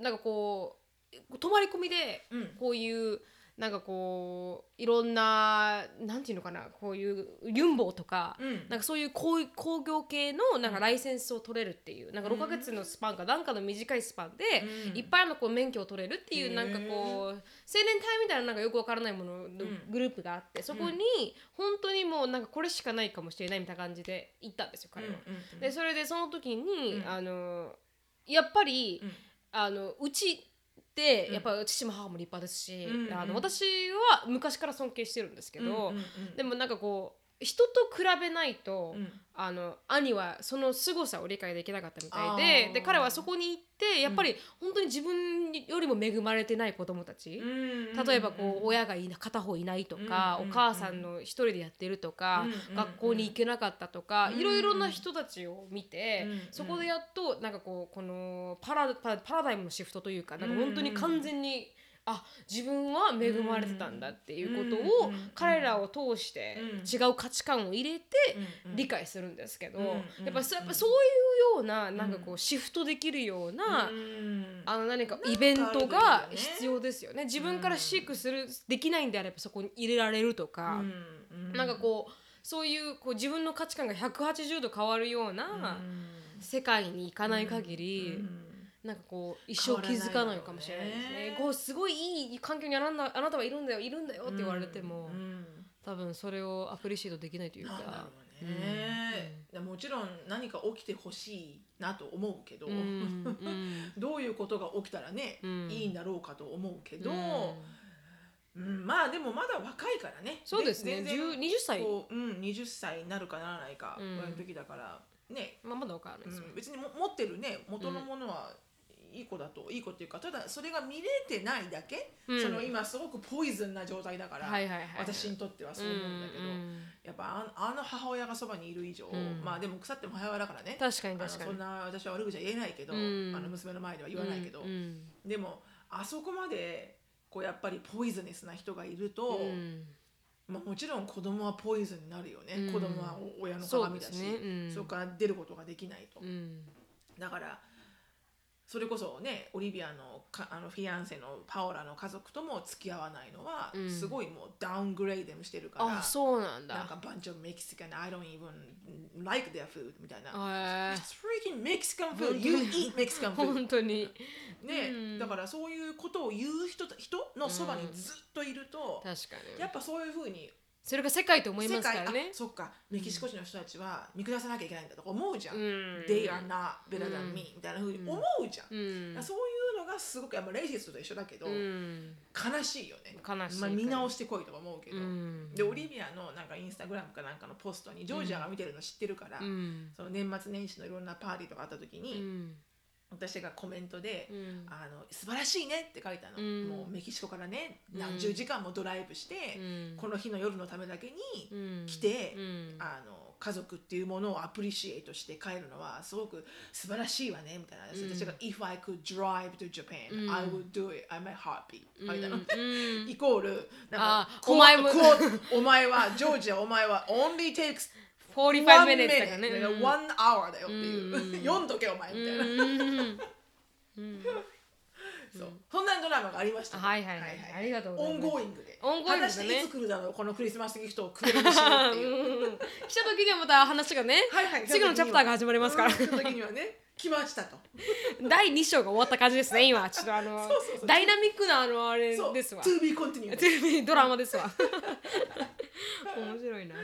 S1: なんかこう泊まり込みで
S2: うん。
S1: こういうなんかこういろんななんていうのかなこういうユンボとか、
S2: うん。
S1: なんかそういう工工業系のなんかライセンスを取れるっていう、なんか6ヶ月のスパンかなんかの短いスパンで、
S2: うん。
S1: いっぱいのこう免許を取れるっていう
S2: へー。
S1: なんかこう青年隊みたいななんかよくわからないもののグループがあって、そこに本当にもうなんかこれしかないかもしれないみたいな感じで行ったんですよ彼は。
S2: うん。
S1: でそれでその時に、
S2: うん。
S1: あのやっぱり、
S2: うん。
S1: あのうちやっぱ父も母も立派ですし、
S2: うん
S1: あ
S2: うん。
S1: の私は昔から尊敬してるんですけど、
S2: うんうんうん。
S1: でもなんかこう人と比べないと、
S2: うん
S1: あの兄はその凄さを理解できなかったみたい
S2: あ
S1: で
S2: ー。
S1: で彼はそこに行ってやっぱり本当に自分よりも恵まれてない子供たち、例えばこう親がいな片方いないとか、
S2: うん
S1: お母さんの一人でやってるとか、
S2: うん
S1: 学校に行けなかったとか、
S2: うん
S1: いろいろな人たちを見て、
S2: うん
S1: そこでやっとなんかこうこのパラパラパラダイムのシフトというかなんか本当に完全に、あ自分は恵まれてたんだっていうことを、
S2: うん
S1: 彼らを通して
S2: うん
S1: 違う価値観を入れて理解するんですけど、
S2: うん
S1: やっぱそ
S2: うん。
S1: やっぱそういうようななんかこうシフトできるような、
S2: うん。
S1: あの何かイベントが
S2: ね
S1: 必要ですよね。自分から飼育する、できないんであればそこに入れられるとか、なんかこうそういうこう自分の価値観が180度変わるような世界に行かない限り、なんかこう一生気づかないかもしれないですね。こうすごいいい環境にあなたあなたはいるんだよいるん。だよって言われても、
S2: うん。
S1: 多分それをアプリシートできないというか。
S2: うね、でもちろん何か起きてほしいなと思うけど、
S1: うんうん
S2: どういうことが起きたらね、
S1: うん。
S2: いいんだろうかと思うけど、
S1: うん。
S2: うんまあでもまだ若いからね。
S1: そうですね。
S2: 全然
S1: 10 20歳。
S2: こう、うん、20歳になるかならないか
S1: うん。
S2: ぐらいの時だから。ね、
S1: まあ、まだわからないです
S2: 別にも持ってるね元のものはいい子だといい子っていうかただそれが見れてないだけ、
S1: うん。
S2: その今すごくポイズンな状態だから、
S1: はいはいはい
S2: 私にとってはそう思うんだけど、
S1: うん
S2: やっぱああの母親がそばにいる以上、
S1: うん
S2: まあでも腐っても母親だからね。
S1: 確かに確かに。
S2: そんな私は悪口は言えないけど、
S1: うん。
S2: あの娘の前では言わないけど、でもあそこまでこうやっぱりポイズネスな人がいると、
S1: うん。
S2: まあ、もちろん子供はポイズンになるよね、
S1: うん。
S2: 子供はお親の鏡だし
S1: ですね、うん。
S2: そこから出ることができないと、
S1: うん。
S2: だからそれこそねオリビアのかあのフィアンセのパオラの家族とも付き合わないのは、
S1: うん。
S2: すごいもうダウングレードしてるから
S1: あそうなんだ。
S2: なんか bunch of Mexican I don't even like their food みたいな、
S1: へ
S2: It's freaking Mexican food. You eat Mexican
S1: ー
S2: food.
S1: 本当に。
S2: ね、
S1: うん。
S2: だからそういうことを言う人と人のそばにずっといると、
S1: 確かに。
S2: やっぱそういうふうに
S1: それが世界と思いますからね。
S2: そっか。メキシコ人の人たちは見下さなきゃいけないんだとか思うじゃん、
S1: うん。
S2: They are not better than me、みたいなふうに思うじゃん、そういうのがすごくやっぱレイシストと一緒だけど、
S1: うん。
S2: 悲しいよね。
S1: 悲しい。
S2: まあ、見直してこいとか思うけど、
S1: うん。
S2: でオリビアのなんかインスタグラムかなんかのポストにジョージアが見てるの知ってるから、
S1: うん。
S2: その年末年始のいろんなパーティーとかあった時
S1: う
S2: に、
S1: ん
S2: 私がコメントで、
S1: うん。
S2: あの素晴らしいねって書いたの、
S1: うん。
S2: もうメキシコからね
S1: うん。
S2: 何十時間もドライブして、
S1: うん。
S2: この日の夜のためだけに
S1: うん。
S2: 来て、
S1: うん。
S2: あの家族っていうものをアプリシエイトして帰るのはすごく素晴らしいわねみたいな、
S1: うん。
S2: 私が「If I could drive to Japan、
S1: うん。
S2: I would do it I'm a heartbeat」書いたの、
S1: うん。
S2: イコールなんか
S1: お前も
S2: お前はジョージアお前は only takes
S1: 45
S2: one
S1: minutes だからね。
S2: だから
S1: うん。
S2: one hour だよっていう、
S1: うん。
S2: 読んどけお前。みたいな、
S1: うん。
S2: そう。そんなドラマがありました、
S1: はいはいはい。ありがとうございます。
S2: ongoing で
S1: ongoing で
S2: いつ来るだろうこのクリスマスギフトをくれるでしょうっていう。
S1: うん。来た時にはまた話がね
S2: はいはい。
S1: 次の chapter が始まりますから。
S2: うんその時にはね来ましたと。
S1: 第2章が終わった感じですね今。ちょっとあのダイナミックなあのあれですわ。
S2: To be continued
S1: テレビドラマですわ。面白いな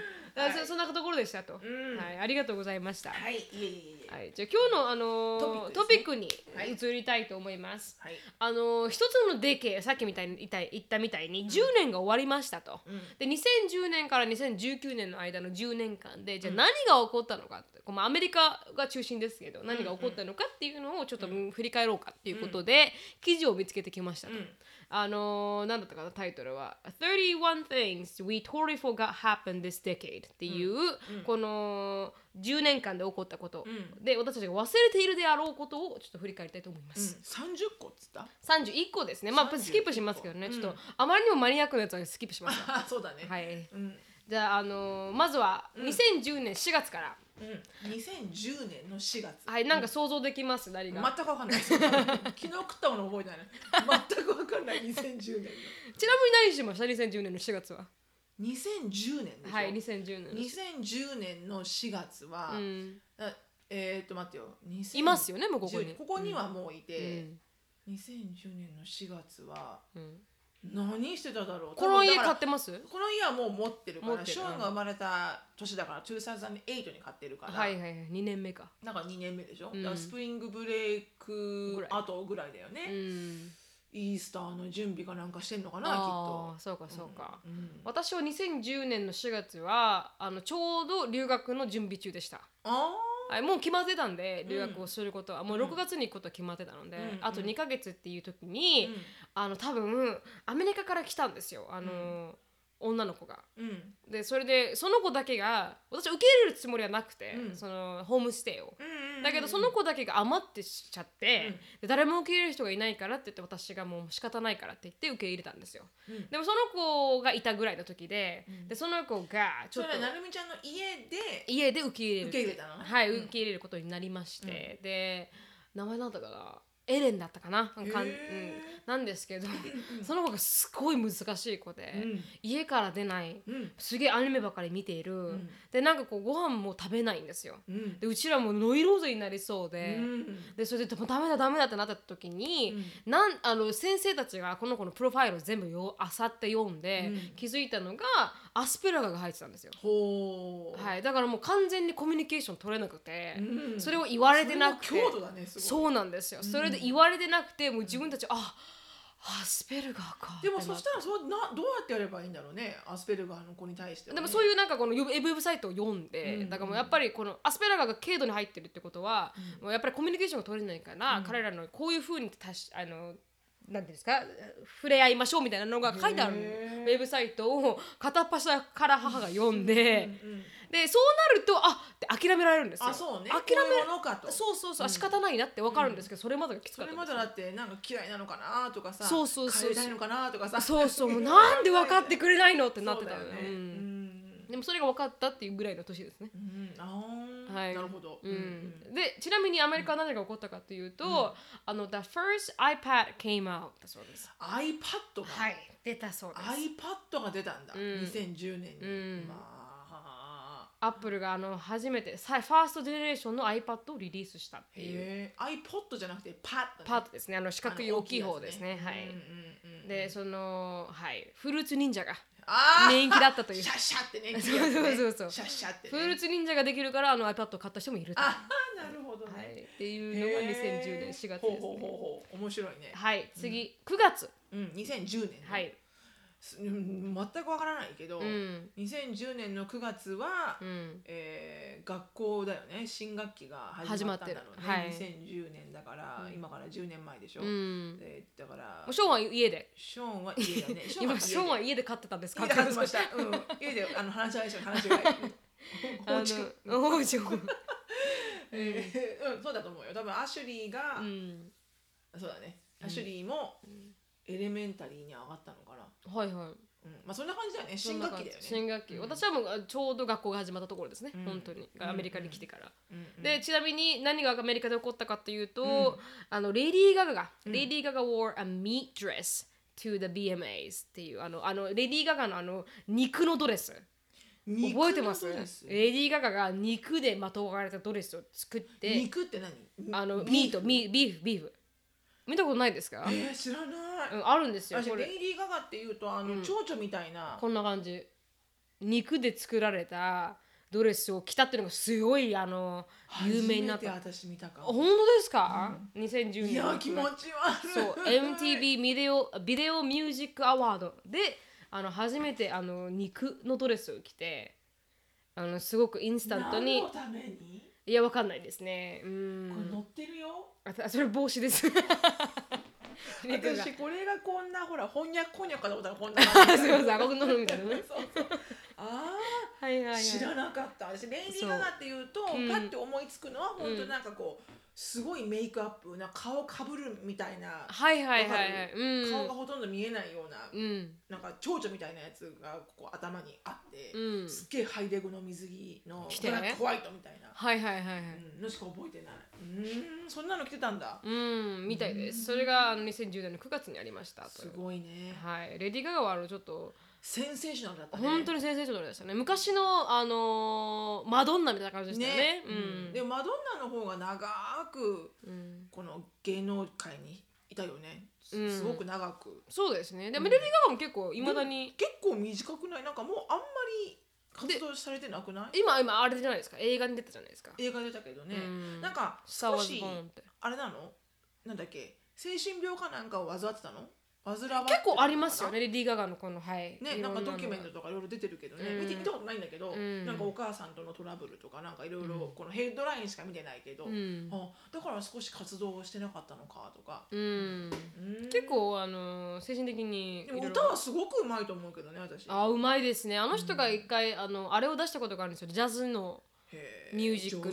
S1: だからそそんなところでしたと、
S2: うん。
S1: はい、ありがとうございました、
S2: はい。いえいえいえ。
S1: はい、じゃあ今日の、あのート
S2: トピック
S1: に
S2: はい。
S1: 移りたいと思います。
S2: はい。
S1: あのー一つのデケさっきみたいに言った言ったみたいに10年が終わりましたと。
S2: うん。
S1: で2010年から2019年の間の10年間でじゃあ何が起こったのかって、こうまあアメリカが中心ですけど何が起こったのかっていうのをちょっと振り返ろうかっていうことで、記事を見つけてきましたと。
S2: うん
S1: あのー、なんだったかなタイトルは「31 things we totally forgot happened this decade」っていう、この10年間で起こったこと、
S2: うん。
S1: で私たちが忘れているであろうことをちょっと振り返りたいと思いま
S2: うん。
S1: す、
S2: 30個っつった
S1: ？31個ですね。まあ
S2: 31
S1: スキップしますけどね、
S2: うん。
S1: ちょっとあまりにもマニアックなやつはスキップします。
S2: あ そうだね。
S1: はい。
S2: うん
S1: じゃあ、あのーまずは2010年4月から、
S2: うん。2010年の4月。
S1: はいなんか想像できます何が、
S2: 全く分かんない。昨日食ったもの覚えてない全く分かんない。2010年
S1: ちなみに何しました？2010年の4月は。
S2: の2010年で
S1: はい2010年。の
S2: 2010年の4月は、
S1: う
S2: えー、っと待ってよ。2010
S1: いますよねもうここに。
S2: ここにはもういて、
S1: うん。
S2: 2010年の4月は
S1: うん
S2: 何してただろう？
S1: この家買ってます？
S2: この家はもう持ってるからショーンが生まれた年だから2008に買ってるから、
S1: はいはいはい2年目か。
S2: なんか2年目でしょ、
S1: うん。
S2: だからスプリングブレイク
S1: ぐらい
S2: 後ぐらいだよね、
S1: うん
S2: イースターの準備かなんかしてんのかなきっ
S1: あ
S2: と。
S1: あそうかそうか、
S2: うん
S1: 私は2010年の4月はあのちょうど留学の準備中でした。
S2: あ
S1: はい、もう決まってたんで留学をすることは、もう6月に行くことは決まってたので、
S2: うん。
S1: あと2ヶ月っていう時に、
S2: うん。
S1: あの多分アメリカから来たんですよ。あの、女の子が。
S2: うん。
S1: でそれでその子だけが私は受け入れるつもりはなくて、
S2: うん。
S1: そのホームステイを。
S2: うん
S1: だけどその子だけが余ってしちゃって、で誰も受け入れる人がいないからって言って私がもう仕方ないからって言って受け入れたんですよ。
S2: うん。
S1: でもその子がいたぐらいの時で,、でその子がちょっと
S2: それはなるみちゃんの家で
S1: 家で受け入れる。
S2: 受け入れたの？
S1: はい、受け入れることになりまして、で名前なんだかな？エレンだったかな、かんうん。なんですけどその子がすごい難しい子で、
S2: うん。
S1: 家から出ない
S2: うん。
S1: すげえアニメばかり見ている、
S2: ん。
S1: でなんかこうご飯も食べないんですよ。
S2: うん。
S1: でうちらもノイローゼになりそうで、
S2: うん。
S1: でそれでダメだダメだってなった時に、なんあの先生たちがこの子のプロファイルを全部よあさって読んで、
S2: うん。
S1: 気づいたのがアスペラガーが入ってたんですよ。はい、だからもう完全にコミュニケーション取れなくて、
S2: うん。
S1: それを言われてなくて。
S2: そ
S1: うなんですよ、それで言われてなくてもう自分たちあアスペルガーか
S2: でもそしたらそうなどうやってやればいいんだろうねアスペルガーの子に対してはね、
S1: でもそういうなんかこのウェブサイトを読んで、
S2: うん。
S1: だからもうやっぱりこのアスペラガーが軽度に入ってるってことは、もうやっぱりコミュニケーションが取れないから、彼らのこういうふうにたしあのなんていうんですか？触れ合いましょうみたいなのが書いてあるウェブサイトを片っ端から母が読んで、
S2: うんうん
S1: でそうなるとあって諦められるんですよ。
S2: あそうね。
S1: 諦め
S2: ものかと。
S1: そうそうそう、仕方ないなって分かるんですけど、それまでがきつかった
S2: それまでだってなんか嫌いなのかなとかさ
S1: そうそうそう
S2: 帰りたいのかなとかさ。
S1: そうそうもうなんで分かってくれないのってなってた
S2: そうだよね。
S1: う
S2: うんん
S1: でもそれが分かったっていうぐらいの年ですね。
S2: うん
S1: はい。
S2: なるほど。
S1: うん。でちなみにアメリカは何が起こったかというと、あの The first iPad came out だそうです。
S2: iPad が？
S1: はい出たそうです。
S2: iPad が出たんだ。
S1: ん。
S2: 2010年に。
S1: うん。
S2: まあ
S1: アップルがあの初めてさファーストジェネレーションの iPad をリリースしたっていう。
S2: iPod じゃなくて
S1: パートですね。あの四角い大きい方ですね。はい、
S2: うんうんうん
S1: でそのはい。フルーツ忍者が人気だったという。
S2: シャッシャってね。
S1: そうそうそうそう。
S2: シャッシャってね。
S1: フルーツ忍者ができるからあの iPad を買った人もいると、は
S2: あなるほど
S1: い、
S2: ね
S1: っていうのが2010年4月です、ね、
S2: ほうほうほうほう。面白いね。
S1: はい。次、9月。
S2: うん。2010年ね。
S1: はい
S2: 全くわからないけど
S1: うん。
S2: 2010年の9月は
S1: うん。
S2: えー学校だよね。新学期が始まったんだろうね。
S1: はい
S2: 2010年だから今から10年前でしょ。
S1: うん。
S2: でだから
S1: ショーンは家で。
S2: ショーンは家だね。
S1: 今ショーン
S2: は
S1: は家で飼ってたんですか？
S2: 家で買ってました。うん。家であの話し合いでしょ話し合い。
S1: あ
S2: 放置
S1: の放置を
S2: えーうんそうだと思うよ多分アシュリーが
S1: うん
S2: そうだねアシュリーもエレメンタリーに上がったのかな。
S1: はいはい。
S2: うん。まあそんな感じだよね。新学期だよね。
S1: 新学期、
S2: うん。
S1: 私はもうちょうど学校が始まったところですね、
S2: うん。
S1: 本当に。アメリカに来てから、
S2: うん。うん。
S1: でちなみに何がアメリカで起こったかというと、
S2: うん。
S1: あのレディー・ガガ。が、
S2: うん。
S1: レディー・ガガ wore a meat dress to the BMAs っていうあのあのレディー・ガガのあの肉のドレス。
S2: 肉の
S1: 覚えてます？
S2: ドレス
S1: レディー・ガガが肉でまとわれたドレスを作って。
S2: 肉って何？
S1: あの
S2: ビ
S1: ミートミービーフビーフ見たことないですか、
S2: えー、知らない、
S1: うん、あるんですよこれ。
S2: 私レイディー・ガガっていうとあの、
S1: うん。
S2: 蝶々みたいな。
S1: こんな感じ。肉で作られたドレスを着たっていうのがすごいあの有名になった。
S2: 初めて私見たか
S1: あ本当ですか、2010年。
S2: いや気持ち悪い。
S1: そう MTV ビデオビデオミュージックアワードであの初めてあの肉のドレスを着てあのすごくインスタントに
S2: 何のために？
S1: いやわかんないですね。う
S2: これ
S1: ん
S2: 乗ってるよ。
S1: あそれ帽子です。
S2: 私これがこんなほら翻訳こんにゃくかと思ったらこんな
S1: すいません赤くなるみたいなね。
S2: そうそうああ
S1: はいはいはい。
S2: 知らなかった。私レイディー・ガガっていうと
S1: う。ん。
S2: パッて思いつくのは本当なんかこうすごいメイクアップな顔かぶるみたいな
S1: はいはいはいは
S2: わか
S1: い
S2: る？
S1: うん。
S2: 顔がほとんど見えないような
S1: うん。
S2: なんか蝶々みたいなやつがここ頭にあって、
S1: うん。
S2: すっげえハイレグの水着の
S1: 着て
S2: ブラックホワイトみたいな、
S1: はいはいはいはい。
S2: うん、のしか覚えてない。うーんそんなの着てたんだ。
S1: うんみたいです。それがあの2010年の9月にありましたと
S2: すごいね。
S1: はい。レディー・ガガはあのちょっと
S2: センセーショナルだったね。
S1: 本当にセンセーショナルでしたね。昔のあのーマドンナみたいな感じでしたよね。
S2: うん。でもマドンナの方が長く
S1: うん。
S2: この芸能界にいたよね。す,、
S1: うん。
S2: ごく長く。
S1: そうですね。で
S2: うん。
S1: もレディー・ガガも結構いまだに。
S2: 結構短くない？なんかもうあんまり活動されてなくない？
S1: 今今あれじゃないですか？映画に出たじゃないですか。
S2: 映画出たけどね、
S1: うん。
S2: なんか
S1: スター・ワーズ・
S2: 少し
S1: ボーンって。
S2: あれなの？なんだっけ？精神病かなんかを患ってたの？患わってたのか。な
S1: 結構ありますよねレディー・ガガのこのはい。
S2: ね、なんかド
S1: の
S2: キュメントとかいろいろ出てるけどね、
S1: うん。
S2: 見て見たことないんだけど、
S1: うん。
S2: なんかお母さんとのトラブルとかなんかいろいろこのヘッドラインしか見てないけど、
S1: うん。
S2: あだから少し活動をしてなかったのかとか、
S1: うん。
S2: うん。
S1: 結構あのー精神的にい
S2: でも歌はすごくうまいと思うけどね私。
S1: あうまいですね。あの人が一回、あのあれを出したことがあるんですよ。ジャズのミュージック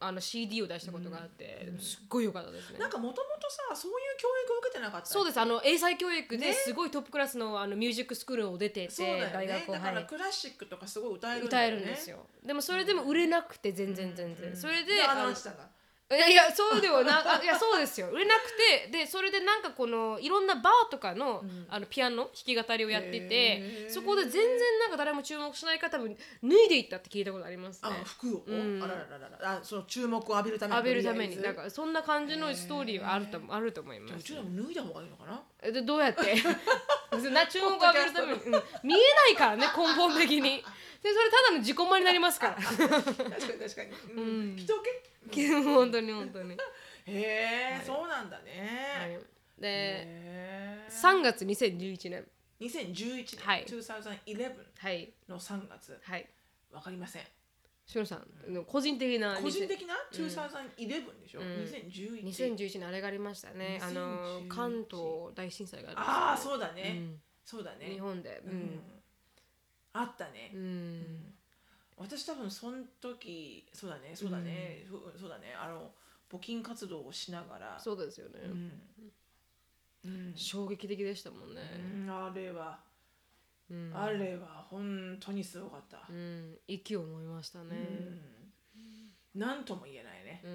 S1: あの CD を出したことがあって、すっごい良かったですね。
S2: うなんかもともとさそういう教育を受けてなかった
S1: そうです。あの英才教育
S2: ね。
S1: ですごいトップクラスのあのミュージックスクールを出てて
S2: そうだよ
S1: 大
S2: ねだからクラシックとかすごい歌えるんだ
S1: 歌えるんですよ。でもそれでも売れなくて全然全然、
S2: うん。
S1: それで
S2: あ
S1: あのいやいやそうではなあいやそうですよ。売れなくてでそれでなんかこのいろんなバーとかの,、
S2: ん。
S1: あのピアノ弾き語りをやっててそこで全然なんか誰も注目しない方も脱いでいったって聞いたことありますね。
S2: あ服を、
S1: うん。
S2: あららららら。あその注目を浴びるために
S1: 浴びるために。なんかそんな感じのストーリーはあるとあると思います。
S2: うちらも脱いだ方がいいのかな？
S1: えでどうやって？な注目を浴びるために、うん。見えないからね根本的に。でそれただの自己満になりますから。
S2: 確かに確かに、うん、人気
S1: 本当に本当に、
S2: へえ、
S1: はい。
S2: そうなんだ
S1: はい。
S2: ね、
S1: で
S2: へー
S1: 3月2011年。
S2: 2011年、
S1: はい。
S2: 2011
S1: はい。
S2: の3月。
S1: はい。
S2: わかりません。
S1: しのさんの個人的な
S2: 個人的な？
S1: うん。
S2: 2011でしょ、
S1: うん。
S2: 2011
S1: 2011年あれがありましたね。あの
S2: 2011
S1: 関東大震災がありました
S2: ああそうだね、
S1: うん。
S2: そうだね。
S1: 日本で。う
S2: うんん、あったね。
S1: う、ん。
S2: 私多分その時そうだねそうだね、ふそうだねあの募金活動をしながら。
S1: そうですよね、
S2: うん。うん。
S1: 衝撃的でしたもんね。
S2: うんあれは、
S1: うん、
S2: あれは本当にすごかった。
S1: う、ん。息を思いましたね。
S2: うん、なんとも言えないね
S1: う、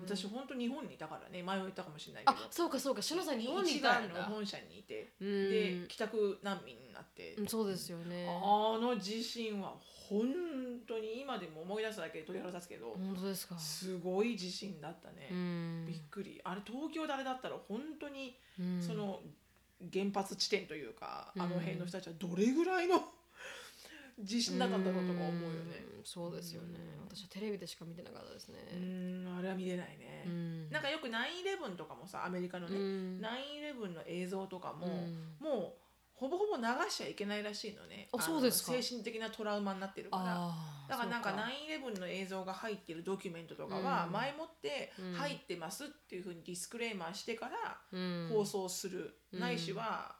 S1: ん、
S2: 私本当日本にいたからね前も言ったかもしれないけど。
S1: あそうかそうか篠さん日本にいたんだ。
S2: 本社にいて、
S1: うん。
S2: で帰宅難民になって、
S1: うんそうですよね。
S2: あの地震は本当に今でも思い出すだけで鳥肌立つけど、
S1: 本当ですか。
S2: すごい地震だったね、
S1: うん。
S2: びっくり。あれ東京であれだったら本当に
S1: うん。
S2: その原発地点というか、
S1: うん。
S2: あの辺の人たちはどれぐらいの地震だったんだろうとか思うよね。
S1: うんそうですよね。私はテレビでしか見てなかったですね。
S2: うん。あれは見れないね、
S1: うん。
S2: なんかよく9-11とかもさアメリカのね、
S1: うん。
S2: 9-11の映像とかも、
S1: うん。
S2: もうほぼほぼ流しちゃいけないらしいのね。
S1: あそうです
S2: 精神的なトラウマになってるから。だからなんか
S1: そう
S2: 9-11の映像が入ってるドキュメントとかは
S1: うん。
S2: 前もって
S1: うん
S2: 入ってますっていうふうにディスクレーマーしてから
S1: うん。
S2: 放送する、
S1: うん
S2: ないしは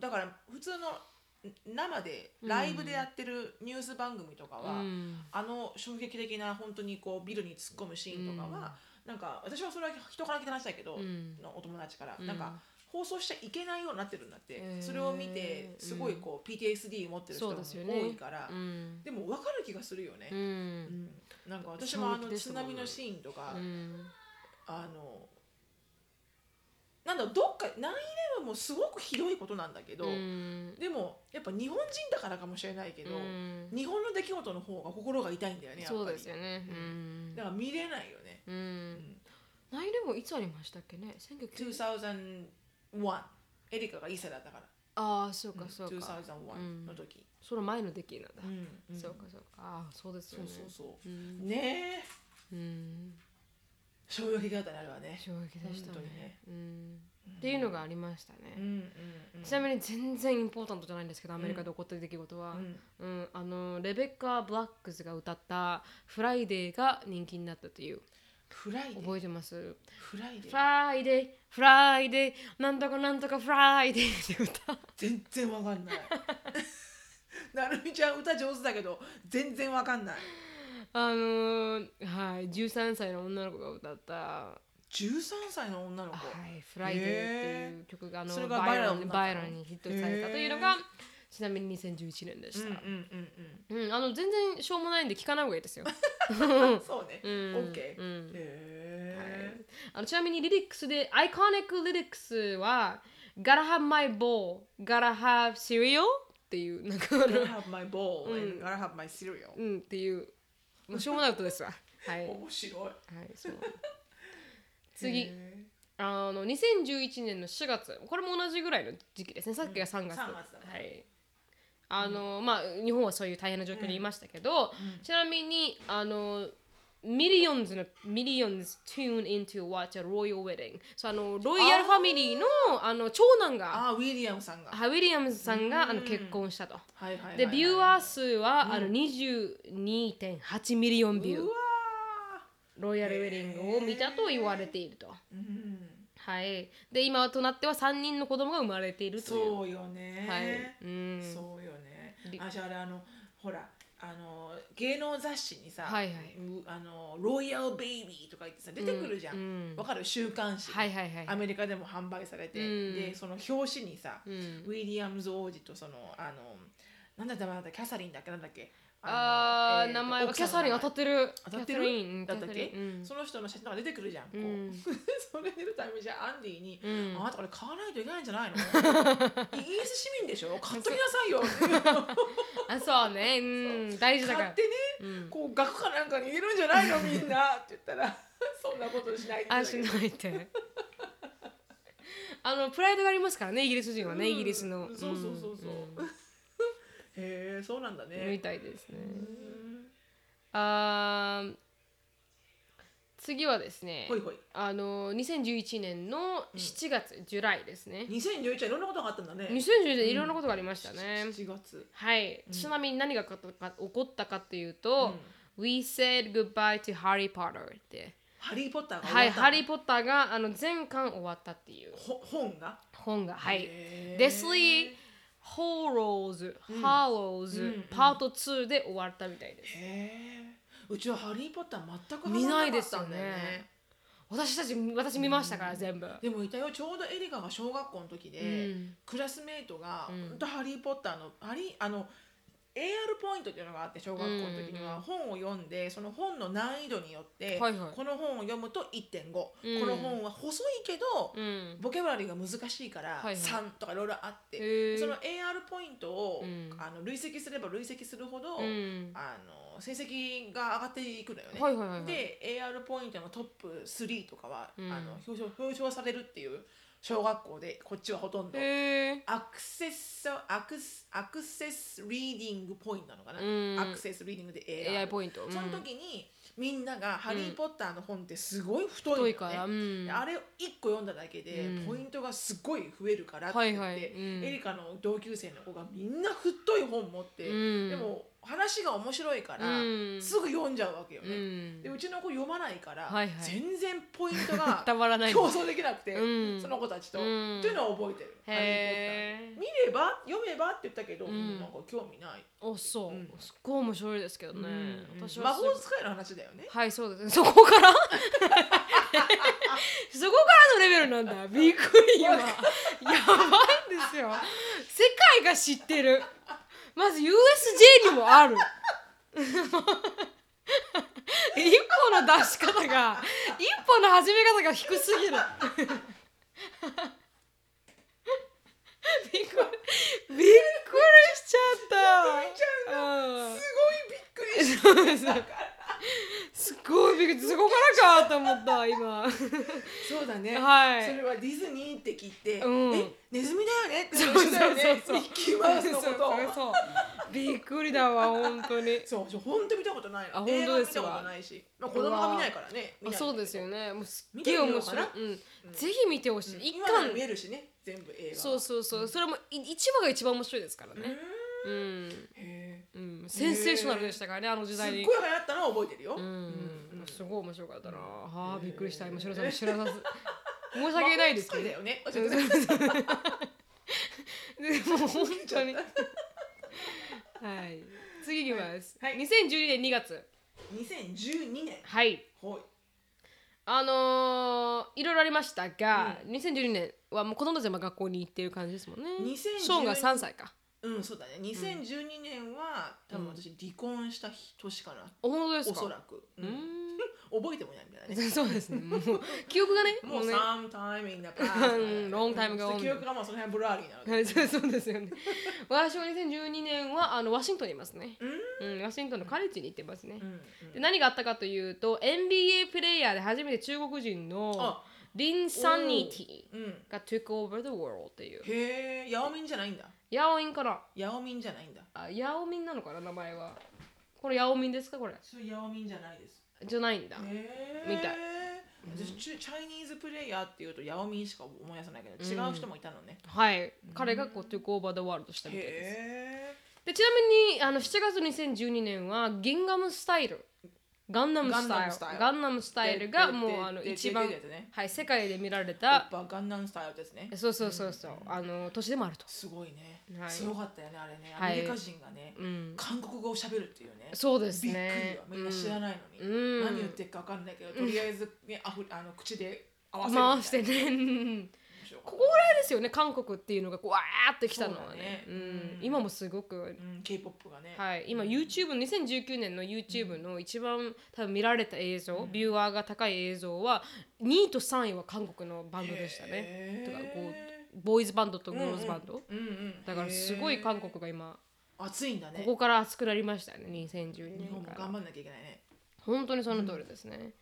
S2: だから普通の生でライブでやってるニュース番組とかは、
S1: うん。
S2: あの衝撃的な本当にこうビルに突っ込むシーンとかは、なんか私はそれは人から聞いた話だけど、
S1: うん。
S2: のお友達から、
S1: うん。
S2: なんか放送しちゃいけないようになってるんだって、それを見てすごいこう PTSD 持ってる人も多いから、
S1: うん。
S2: でも分かる気がするよね。
S1: う。ん。
S2: うんなんか私もあの津波のシーンとか、
S1: うん。
S2: あのなんだどっか9-11もすごくひどいことなんだけど、
S1: うん。
S2: でもやっぱ日本人だからかもしれないけど、
S1: うん。
S2: 日本の出来事の方が心が痛いんだよねやっぱり。
S1: そうですよね。うん。
S2: だから見れないよね、
S1: う
S2: うん。
S1: んナイレもいつありましたっけね？1990
S2: 2001エリカが1歳だったから。
S1: ああそうかそうか。
S2: 2001の時、
S1: その前の出来なんだ。
S2: うん。うん。
S1: そうかそうか。ああそうですよね。
S2: そうそうそう。
S1: うん。
S2: ねえ。
S1: うん
S2: 衝撃だったねあれはね。
S1: 衝撃でしたね。
S2: ね。
S1: うん。っていうのがありましたね。
S2: うんうんうん。
S1: ちなみに全然 important じゃないんですけどアメリカで起こった出来事は、
S2: うん。
S1: うん。あのレベッカ・ブラックスが歌った「Friday」が人気になったという。
S2: Friday
S1: 覚えてます？ Friday Friday Friday なんとかなんとか Friday って歌。
S2: 全然わかんない。なるみちゃん歌上手だけど全然わかんない
S1: あのーはい13歳の女の子が歌った「
S2: 13歳の女の子？
S1: はい、フライデー」っていう曲があの
S2: それが viral viral に
S1: ヒットされたというのがちなみに2011年でした、
S2: うんうんうん
S1: うん。あの全然しょうもないんで聞かない方がいいですよ。
S2: う んそうね。
S1: うん。
S2: OK
S1: うん。
S2: へえ
S1: あのちなみに lyrics で、 iconic lyrics は、Gotta have my bowl, gotta have cereal っていう、なんか
S2: Gotta have my
S1: ん
S2: and gotta have my cereal
S1: うんっていう、もうしょうもないことですわ。はい。はい、
S2: 面白い
S1: そう。次、
S2: へ
S1: あの2011年の4月、これも同じぐらいの時期ですね。さっきが3月。
S2: 3月だね
S1: はい。あの、まあ日本はそういう大変な状況にいましたけど、ちなみにあの millions の millions tune into watch a royal wedding. そうあのロイヤルファミリーのあの長男が。
S2: あウィリアムさんが。
S1: ハウィリアムズさん。があの
S2: うん
S1: 結婚したと。
S2: はいはいはいはい。
S1: でビューアー数はあの22.8ミリオンビュー
S2: うわ
S1: ロイヤルウェディングを見たと言われていると。
S2: ー。うん。
S1: はい。で今となっては3人の子供が生まれているという。
S2: そうよね。
S1: はい。うん。
S2: そうよね。
S1: り
S2: あじゃああれあのほらあの芸能雑誌にさ、
S1: はいはい。う
S2: あのロイヤルベイビーとか言ってさ出てくるじゃん、
S1: うん
S2: わかる？週刊誌、
S1: はいはいはい。
S2: アメリカでも販売されて、
S1: うん。
S2: でその表紙にさ、
S1: うん。
S2: ウィリアムズ王子とそのあのなんだったかなキャサリンだっけなんだっけ
S1: 名前は
S2: 奥さんの
S1: キャサリン当たってる。
S2: 当たってる？だったっけ、その人の写真が出てくるじゃん、それ見るためにじゃあアンディに、
S1: うん
S2: あなたこれ買わないといけないんじゃないの？イギリス市民でしょ？買っときなさいよ
S1: あそうね。うん。大事だから。
S2: 買ってね、
S1: うん。
S2: こう額かなんかに入れるんじゃないの？みんな。って言ったらそんなことしない
S1: あしないって。あのプライドがありますからねイギリス人はね、
S2: うん
S1: イギリスの。
S2: そうそうそうそうへえそうなんだ
S1: うん
S2: ね。
S1: みたいですね。
S2: うん。
S1: あー次はですね
S2: ほいほい。
S1: あの2011年の7月、ジュライですね。
S2: 2011はいろんなことがあったんだね。
S1: 2011年いろんなことがありましたね、
S2: 7月。
S1: はい、ちなみに何が起こったか起こったかっていうと、We said goodbye to Harry Potter って。
S2: ハリー・ポッターが
S1: はい、ハリ
S2: ー
S1: ー・ポッターがあの全巻終わったっていう。
S2: 本が？
S1: 本が、はい。
S2: へー。
S1: Deathly Hallows、Hallows、
S2: うん。
S1: パート2で終わったみたいです。
S2: うちはハリー・ポッター全く
S1: 見ないですよ
S2: ハマんなかった
S1: ね。私たち私見ましたから、全部。
S2: でもいたよ。ちょうどエリカが小学校の時で、
S1: うん。
S2: クラスメートが、
S1: うん。
S2: ほんとハリー・ポッターのハリーあの AR ポイントっていうのがあって小学校の時には、
S1: うん
S2: 本を読んでその本の難易度によって、この本を読むと1.5、
S1: うん。
S2: この本は細いけど、
S1: うん。
S2: ボキャブラリーが難しいから
S1: はいはい。
S2: 3とかいろいろあって、その AR ポイントを、
S1: うん。
S2: あの累積すれば累積するほど、
S1: うん。
S2: あの成績が上がっていくのよね。で AR ポイントのトップ3とかは、
S1: うん。
S2: あの表彰表彰されるっていう小学校でこっちはほとんど。アクセスアクス Access Reading ポイントなのかな、
S1: うん。
S2: Access Reading で AR,
S1: AI ポイント。うん。
S2: その時にみんなが「ハリー・ポッター」の本ってすごい太いね、
S1: から。うん。
S2: で。あれを1個読んだだけで
S1: うん。
S2: ポイントがすごい増えるからって言って、
S1: はいはい。うん。
S2: エリカの同級生の子がみんな太い本持って、
S1: うん。
S2: でも話が面白いから、
S1: うん。
S2: すぐ読んじゃうわけよ
S1: う
S2: ね。
S1: ん。
S2: でうちの子読まないから、
S1: はいはい。
S2: 全然ポイントが
S1: たまらない。
S2: 競争できなくて、
S1: うん。
S2: その子たちと、
S1: うん。
S2: っていうのは覚えてる。ハリー
S1: へー
S2: ポッター見れば？読めば？って言ったけど、
S1: ん。
S2: なんか興味ない。
S1: おそう、
S2: うん。
S1: すっごい面白いですけどね、
S2: うん。
S1: 私はすごい。
S2: 魔法使いの話だよね。
S1: はいそうです。ねそこから？そこからのレベルなんだ。びっくり今。やばいんですよ。世界が知ってるまず USJ にもある。一歩の出し方が一歩の始め方が低すぎる。びっくりびっくりしちゃった。う。ん。
S2: すごいびっくりした。
S1: すごいびっくりそこからかと思った今。
S2: そうだね。
S1: はい。
S2: それはディズニーって聞いて、
S1: うん。
S2: えネズミだよね？って
S1: そう
S2: 言ってたよね。
S1: そうそう。そう
S2: ミッキーマウスのこと。
S1: そうびっくりだわ本当に。
S2: そう、そう本当見たことないの。
S1: あ本当ですわ。
S2: 映画見たことないし、まあ子供が見ないからね。
S1: あそうですよ。ね。もうすっげえ面白い。
S2: うかな、
S1: うん。ぜひ見てほしい、一
S2: 今なら
S1: 巻
S2: 見えるしね、全部映画。
S1: そうそうそう、それもい一話が一番面白いですから。ねうん、
S2: へ
S1: うん、センセーショナルでしたからねあの時代に。
S2: ごい流行ったのは覚えてるよ。
S1: うん、
S2: うん。
S1: すごい面白かったな、はあびっくりした。今白さんも知らなず申し訳ないですけど。
S2: ね。
S1: でもう本当に。はい。次いきます、
S2: はい。
S1: 2012年2月
S2: 2012年。
S1: はい。
S2: はい。
S1: あのー、いろいろありましたが、2012年はもう子供たちは学校に行ってる感じですもんね。
S2: 2012
S1: ショーンが3歳か
S2: うん、そうだね。2012年は多分私離婚した年かな。
S1: 本当ですか？
S2: おそらく。う
S1: うんん。
S2: 覚えてもないみたいなね。
S1: そうですね。もう記憶がね
S2: もう
S1: ね。
S2: sometime in the past
S1: うん long time ago
S2: 記憶がもうその辺 blurry なので。
S1: はいそうそうですよね。私は2012年はあのワシントンにいますね、うん、ワシントンのカレッジに行ってますね、
S2: うん
S1: で何があったかというと NBA プレイヤーで初めて中国人の
S2: あ。
S1: リン・サニティが took over the world っていう。
S2: へえヤオミンじゃないんだ
S1: ヤオミンかな？
S2: ヤオミンじゃないんだ。
S1: あヤオミンなのかな名前は。これヤオミンですかこれ？
S2: それヤオミンじゃないです。
S1: じゃないんだ。みたい。
S2: 私チャイニーズプレイヤーっていうとヤオミンしか思い出さないけど違う人もいたのね。
S1: はい。彼がこう took over the world したみたいです。でちなみにあの7月2012年はギンガムスタイルガンナムスタイル。
S2: ガンナムスタイル
S1: が
S2: で
S1: もうあの
S2: で
S1: 一番はい世界で見られ
S2: や
S1: た
S2: っぱガンナムスタイルですね。
S1: そうそうそうそう。あの年でもあると。
S2: すごいね。
S1: はい。
S2: すごかったよねあれね。
S1: はい。
S2: アメリカ人がね
S1: うん。
S2: 韓国語を喋るっていうね。
S1: そうです
S2: びっくり
S1: ね
S2: よ。みんな知らないのに、
S1: うん。
S2: 何言ってるか分かんないけど、とりあえず、ね、あふあの口で合わせる
S1: 回してねここぐらいですよね韓国っていうのがこうわーってきたのはね。
S2: そうだね。
S1: うん。
S2: うん。
S1: 今もすごく。
S2: うん、K-POP がね、
S1: はい、今 YouTube の2019年の YouTube の一番多分見られた映像、ビューアーが高い映像は2位と3位は韓国のバンドでしたね。とかこうボーイズバンドとガールズバンド、
S2: うんうん、
S1: だからすごい韓国が今
S2: 暑いんだね。
S1: ここから熱くなりましたね2012
S2: 日
S1: 年から。
S2: 本も頑張んなきゃいけないね。
S1: 本当にその通りですね、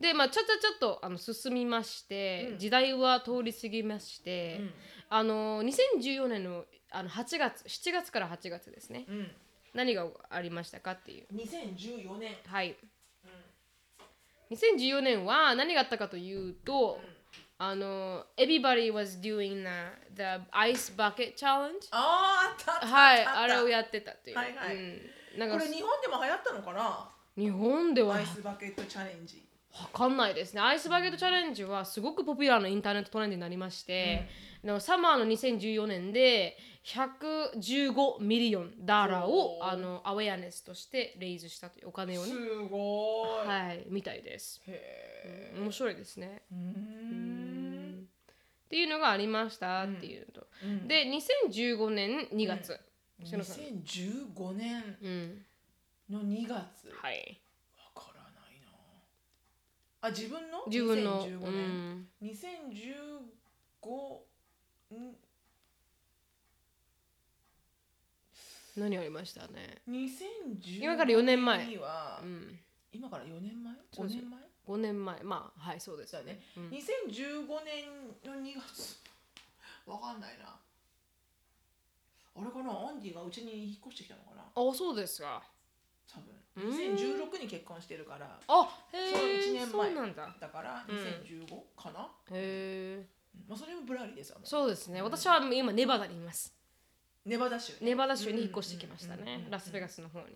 S1: でまあちょっとちょっとあの進みまして、
S2: うん。
S1: 時代は通り過ぎまして、
S2: うん。
S1: あの2014年のあの8月7月から8月ですね。
S2: うん。
S1: 何がありましたかっていう。
S2: 2014年。
S1: はい、2014年は何があったかというと、あの Everybody was doing the, the ice bucket challenge
S2: あーあったあった
S1: はい
S2: った。
S1: あれをやってたっていう、
S2: はいはい。
S1: うん、なんか
S2: これ日本でも流行ったのかな？
S1: 日本では。
S2: Ice Bucket Challenge
S1: わかんないですね。 Ice Bucket Challenge はすごくポピュラーなインターネットトレンドになりまして、でも summer の2014年で115 million dollar をあの awareness として raise したというお金をね
S2: す、ごい、
S1: はい、みたいです。
S2: へ
S1: 面白いですね。
S2: えうん
S1: っていうのがありましたっていうのと。
S2: うん
S1: で、2015年2月。しのさん
S2: 2015年
S1: うん。
S2: の2月
S1: はい。
S2: あ自分の？
S1: 自分の。
S2: 2015
S1: う
S2: 年、
S1: ん。
S2: 2015ん？
S1: 何ありましたね。
S2: 2015
S1: 今から4年前。
S2: には、
S1: うん。
S2: 今から4年前？
S1: そう
S2: ?5
S1: そう
S2: 年前
S1: ？5年前。まあ、はい、そうです
S2: だね、
S1: うん。
S2: 2015年の2月。わかんないな。あれかな？アンディがうちに引っ越してきたのかな？
S1: あ、そうですか。
S2: 多分。
S1: うん
S2: 2016に結婚してるから
S1: あ、
S2: そう
S1: へえ。
S2: 一年前
S1: そうなんだ。
S2: だから
S1: うん
S2: 2015かな、
S1: へえ。
S2: まあそれもブラリですよもう
S1: そうですね。私は今ネバダにいます。
S2: ネバダ州ね。
S1: ネバダ州に引っ越してきましたね。ラスベガスの方に。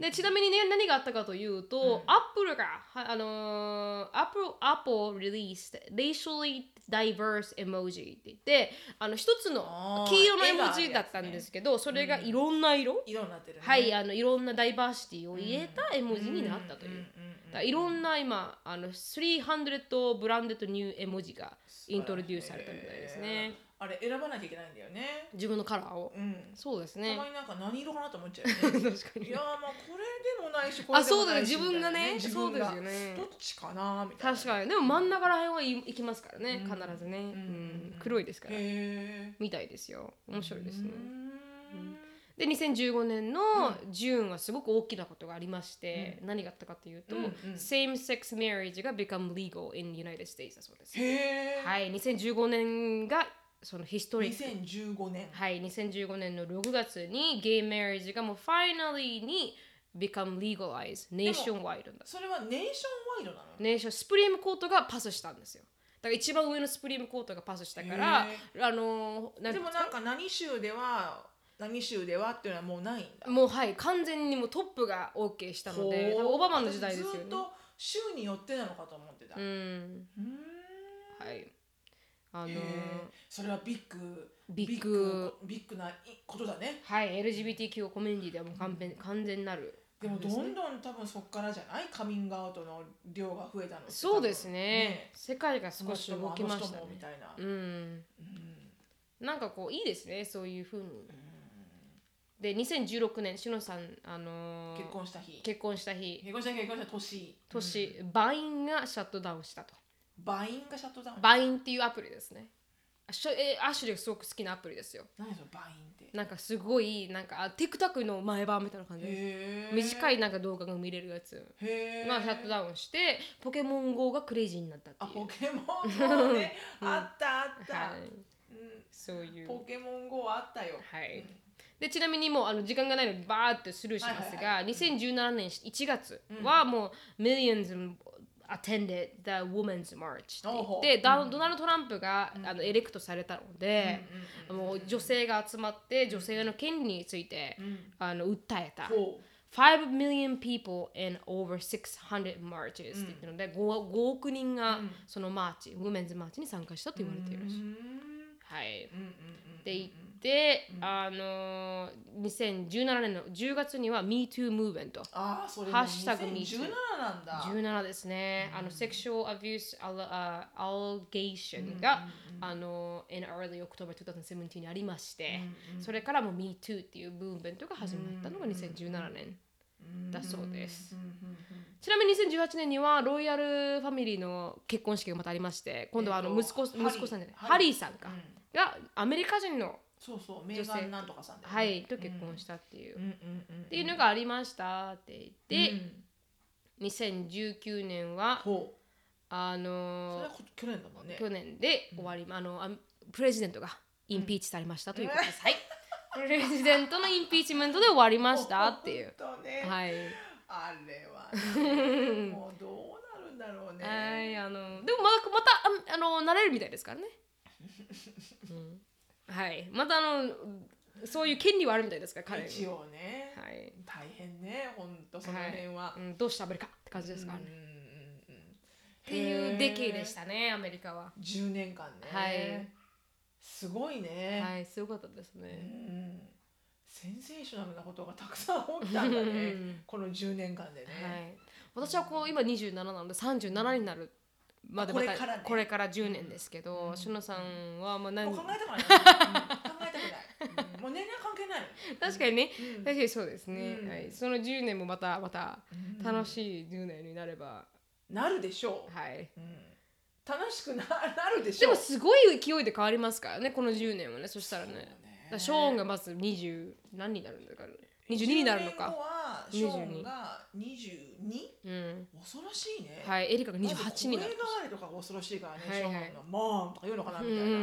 S1: でちなみにね何があったかというと、
S2: うん。
S1: アップルがはあのー、アップルアップル released racially diverse emoji って言ってあの一つの黄色の絵文字だったんですけど、それがいろんな色、
S2: 色になってるね。
S1: はいあのいろんなダイバーシティを入れた絵文字になったという。だいろんな今あの300ブランデッドニュー絵文字がイントロデュースされたみたいですね。
S2: あれ選ばなきゃいけないんだよね
S1: 自分のカラーを。
S2: うん
S1: そうですね
S2: たま。になんか何色かなと思っちゃうよね
S1: 確かに
S2: いやーまあこれでもないしこれ
S1: あ、
S2: でも
S1: そうだね。
S2: ないし
S1: 自分がね。
S2: みたいな
S1: そうです
S2: 自分が
S1: よね
S2: ど。っちかなみたいな
S1: 確かに。でも真ん中ら辺はい行きますからね。
S2: うん
S1: 必ずね。うん
S2: うん
S1: 黒いですから。
S2: へえ
S1: みたいですよ。面白いですね
S2: う。ん
S1: で、2015年のジューンはすごく大きなことがありまして、何があったかというと、
S2: うんうん
S1: same-sex marriage が become legal in United States だそうです。
S2: へえ
S1: はい。2015年がそのヒストリック。
S2: 2015年。
S1: はい。2015年の6月にゲイマリッジがもう finally に become legalized nationwide だ。
S2: それはネーションワイドなの？
S1: ネーションスプリームコートがパスしたんですよ。だから一番上のスプリームコートがパスしたから
S2: へ
S1: あので
S2: もなんか何州では何州ではっていうのはもうないんだ。
S1: もうはい完全にもうトップが OK したのでオバマの時代ですよね。
S2: 私ずっと州によってなのかと思ってた。
S1: う
S2: うん
S1: ん。はいあの
S2: それはビッグ
S1: ビッグ。
S2: ビッグないことだね。
S1: はい LGBTQ コミュニティではもう完全完全なる。
S2: でもどんどん多分そこからじゃない？カミングアウトの量が増えたの。
S1: そうですね。
S2: ね
S1: 世界が少し動きましたね。
S2: たいな、
S1: うん。
S2: うん。
S1: なんかこういいですねそういうふうにで2016年しのさんあのー
S2: 結婚した日。
S1: 結婚した日。
S2: 結婚した日結婚した年。
S1: 年、 Vine がシャットダウンしたと。
S2: Vineがシャットダウン。
S1: バインっていうアプリですね。あしょえアシュリーがすごく好きなアプリですよ。
S2: 何それ Vine って。
S1: なんかすごい、なんかあ TikTok の前版みたいな感じ。で短いなんか動画が見れるやつ。
S2: へえ
S1: がシャットダウンして、ポケモン GO がクレイジーになったって
S2: あ
S1: いう。
S2: ポケモン GO ね。あったあった、
S1: はい、
S2: うん。
S1: そういう。
S2: ポケモン GO あったよ。
S1: はい。でちなみにもうあの時間がないのでバーってスルーしますが、
S2: はい
S1: 2017年1月はもう millions attended the women's march って言
S2: ほうほう。
S1: って、ダドナルド・トランプが、あのエレクトされたので、もう女性が集まって女性の権利について、あの訴えた。
S2: ほ
S1: 5 million people in over 600 marches って言ってるので、5, 5億人がそのマーチ、 Women's March に参加したと言われている
S2: うう
S1: し。
S2: ん。
S1: はい。
S2: うんうん。
S1: あのー、2017年の10月には MeToo ムーブメント
S2: ああそれも
S1: ハッシュタグ
S2: 2017なんだ。
S1: 17ですね、あの sexual abuse アア allegation が、あの in early October 2017にありまして、それからも MeToo っていうムーブメントが始まったのが2017年だそうです、ちなみに2018年にはロイヤルファミリーの結婚式がまたありまして今度はあの
S2: えっと
S1: 息子,、息子さんじゃない
S2: ハリー
S1: さんか、
S2: うん。
S1: がアメリカ人の
S2: そうそうメーガンなんとかさんね。
S1: はい、と結婚したっていう、
S2: うんうんうん
S1: っていうのがありましたって言って、2019年はあの
S2: はこ去年だもんね。
S1: 去年で終わり、あのあプレジデントがインピーチされましたということで。す、はい。プレジデントのインピーチメントで終わりました っていう。
S2: ね。
S1: はい、
S2: あれはね もうどうなるんだろうね。
S1: はいあのでもまたまたああの慣れるみたいですからね、うん、はい。またあのそういう権利はあるみたいですから彼に。
S2: 一応ね。
S1: はい、
S2: 大変ねほんとその辺は。
S1: うん、どうして食べるかって感じですか？らね、っていうデケでしたねアメリカは。
S2: 10年間ね、
S1: はい。
S2: すごいね、
S1: はいすごかったです
S2: う
S1: ね
S2: ん。センセーショナルなことがたくさん起きたんだね。
S1: うん。
S2: この10年間でね、
S1: はい。私はこう今27なので37になるまでまた
S2: これからね。
S1: これから10年ですけど、
S2: うん。
S1: しのさんはもう何
S2: もう考えたくない、うん。考えたくない、うんもう年齢は関係ない。
S1: 確かにね、
S2: うん。
S1: 確かにそうですね、
S2: うん。
S1: はい、その10年もまたまた
S2: うん。
S1: 楽しい10年になれば、
S2: なるでしょう、
S1: はい。
S2: うん。楽しくな なるでし
S1: で
S2: ょう。
S1: もすごい勢いで変わりますからねこの10年はね。そしたらね。
S2: そう
S1: だからショーンがまず20何になるんだからね22
S2: 10
S1: になるのか。
S2: はショーンが 22?
S1: うん。
S2: 恐ろしいね、
S1: はいエリカが28になる。
S2: 声変わりとかが恐ろしいからね、
S1: はいはい。
S2: ショーンの「モーン」とか言うのかな
S1: うん
S2: みたいな、
S1: うんう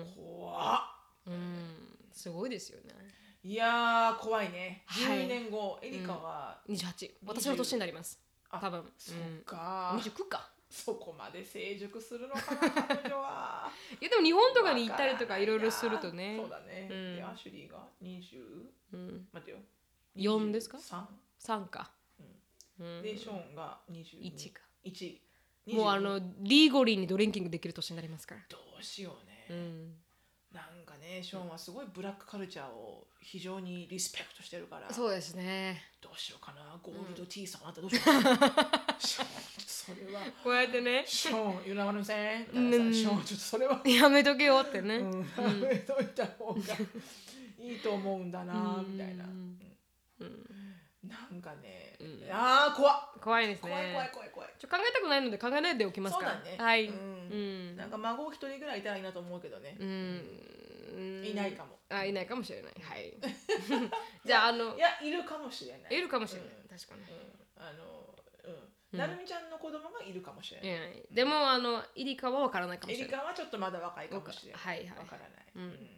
S1: ん
S2: 怖っ
S1: うんうん。すごいですよね。
S2: いやー怖いね。
S1: はい。
S2: 12年後、エリカは、
S1: 28私の年になります。
S2: あ
S1: 多分。
S2: そっか、
S1: うん、29か
S2: そこまで成熟するのかな彼女は。
S1: いやでも日本とかに行ったりとかいろいろするとね。
S2: そうだね、
S1: うん。
S2: でアシュリーが20
S1: うん、
S2: 待ってよ。
S1: 4ですか
S2: ？3
S1: 3か、うん。
S2: でショーンが21
S1: 1か。
S2: 1
S1: もうあのリーゴリーにドリンキングできる年になりますから。
S2: どうしようね、
S1: うん
S2: なんかねショーンはすごいブラックカルチャーを非常にリスペクトしてるから。
S1: そうですね。
S2: どうしようかな。ゴールド T さんあんたどうしようかな。ショーンそれは。
S1: こうやってね。
S2: ショーン、you know what I'm saying?
S1: うん。
S2: だからさショーン、ちょっとそれは、
S1: やめとけよってね、
S2: うん、やめといた方がいいと思うんだな、みたいな。
S1: うん
S2: なんかね、
S1: うん。
S2: ああ、怖っ。
S1: 怖いですね。
S2: 怖い怖い怖い怖い。
S1: ちょ考えたくないので考えないでおきますか。ら
S2: そうだね。
S1: はい、
S2: う
S1: うん。ん
S2: なんか孫一人ぐらいいたらいいなと思うけどね。
S1: う。ん。
S2: いないかも。
S1: あいないかもしれない。はい。じゃああの
S2: いや、いるかもしれない。
S1: いるかもしれない、
S2: うん。
S1: 確かに。
S2: うん。あの、うん。なるみちゃんの子供がいるかもしれない。
S1: いないでもあのイリカは分からないかも
S2: エ
S1: しれない。
S2: リカはちょっとまだ若いかもしれない。
S1: はいはい
S2: わからない。
S1: うん。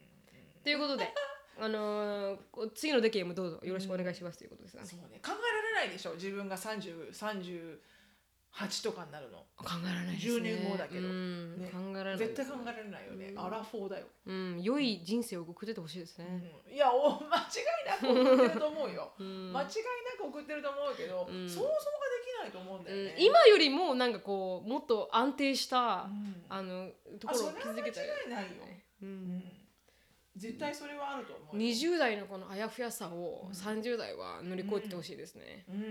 S1: ということで あのーこ次のデケもどうぞ。よろしくお願いしますということですね、
S2: そうね、考えられないでしょ。自分が30 38とかになるの。
S1: 考えられないですね。
S2: 10年後だけど。
S1: うん。
S2: ね。
S1: 考えられないです
S2: 絶対考えられないよね、アラフォーだよ、
S1: うん。良い人生を送っててほしいですね、
S2: うん。いやお間違いなく送ってると思うよ、
S1: うん。
S2: 間違いなく送ってると思うけど、
S1: うん。
S2: 想像ができないと思うんだよね、
S1: うん。今よりもなんかこうもっと安定した、
S2: うん。
S1: あのと
S2: あ
S1: ころを築けたら
S2: いないよ、
S1: う
S2: うん。ん、絶対それはあると思うよ。
S1: 20代のこのあやふやさを30代は乗り越えててほしいですね、
S2: うんうんうん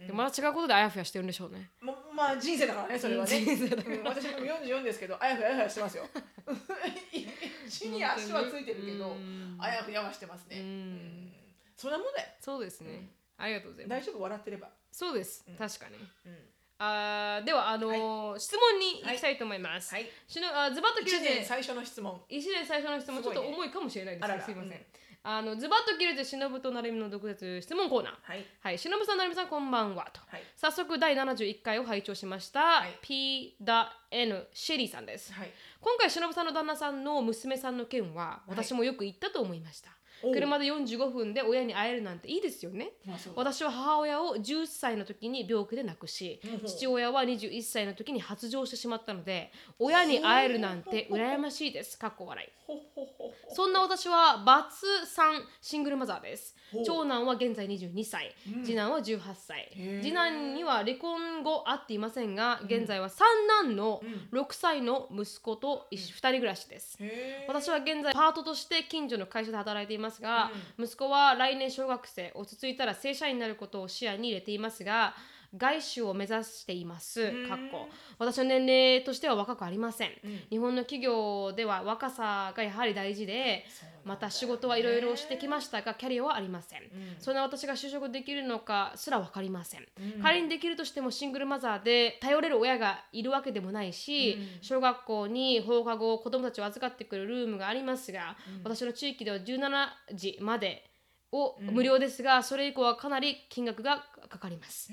S2: うん
S1: でまた違うことであやふやしてるんでしょうね。
S2: ままあ人生だからねそれはね。
S1: 人生だ
S2: うん私も44ですけどあやふやしてますよ。地に足はついてるけど
S1: うん
S2: あやふやはしてますね
S1: うん
S2: うんそんなもんだよ
S1: そうですね、ありがとうございます
S2: 大丈夫笑ってれば
S1: そうです、
S2: うん
S1: 確かに
S2: うん
S1: あーではあのー質問に行きたいと思います、
S2: はい。
S1: しのあズバッと切
S2: 1
S1: れて。
S2: 年最初の質問。
S1: 一年最初の質問。ちょっと重いかもしれないですけど
S2: あらら。
S1: すいません、
S2: うん。
S1: あのズバッと切れてしのぶとなるみの独舌質問コーナー。
S2: はい。
S1: はい、しのぶさん、なるみさん、こんばんはと。
S2: はい。
S1: 早速、第71回を拝聴しました、
S2: はい。
S1: P.N. シェリーさんです。
S2: はい。
S1: 今回、しのぶさんの旦那さんの娘さんの件は、私もよく言ったと思いました。
S2: おう
S1: 車で45分で親に会えるなんていいですよね。私は母親を10歳の時に病気で亡くし父親は21歳の時に発情してしまったので親に会えるなんて羨ましいです。かっこ笑い。そんな私はバツ3シングルマザーです長男は現在22歳、
S2: うん。
S1: 次男は18歳。次男には離婚後会っていませんが現在は三男の6歳の息子と2人暮らしです、私は現在パートとして近所の会社で働いていますが、息子は来年小学生落ち着いたら正社員になることを視野に入れていますが外資を目指しています。
S2: ん。
S1: かっこ。私の年齢としては若くありません、
S2: ん。
S1: 日本の企業では若さがやはり大事で
S2: ね。
S1: また仕事はいろいろしてきましたがキャリアはありません、そんな私が就職できるのかすら分かりません、仮にできるとしてもシングルマザーで頼れる親がいるわけでもないし、小学校に放課後子供たちを預かってくるルームがありますが、私の地域では17時までを無料ですが、それ以降はかなり金額がかかります、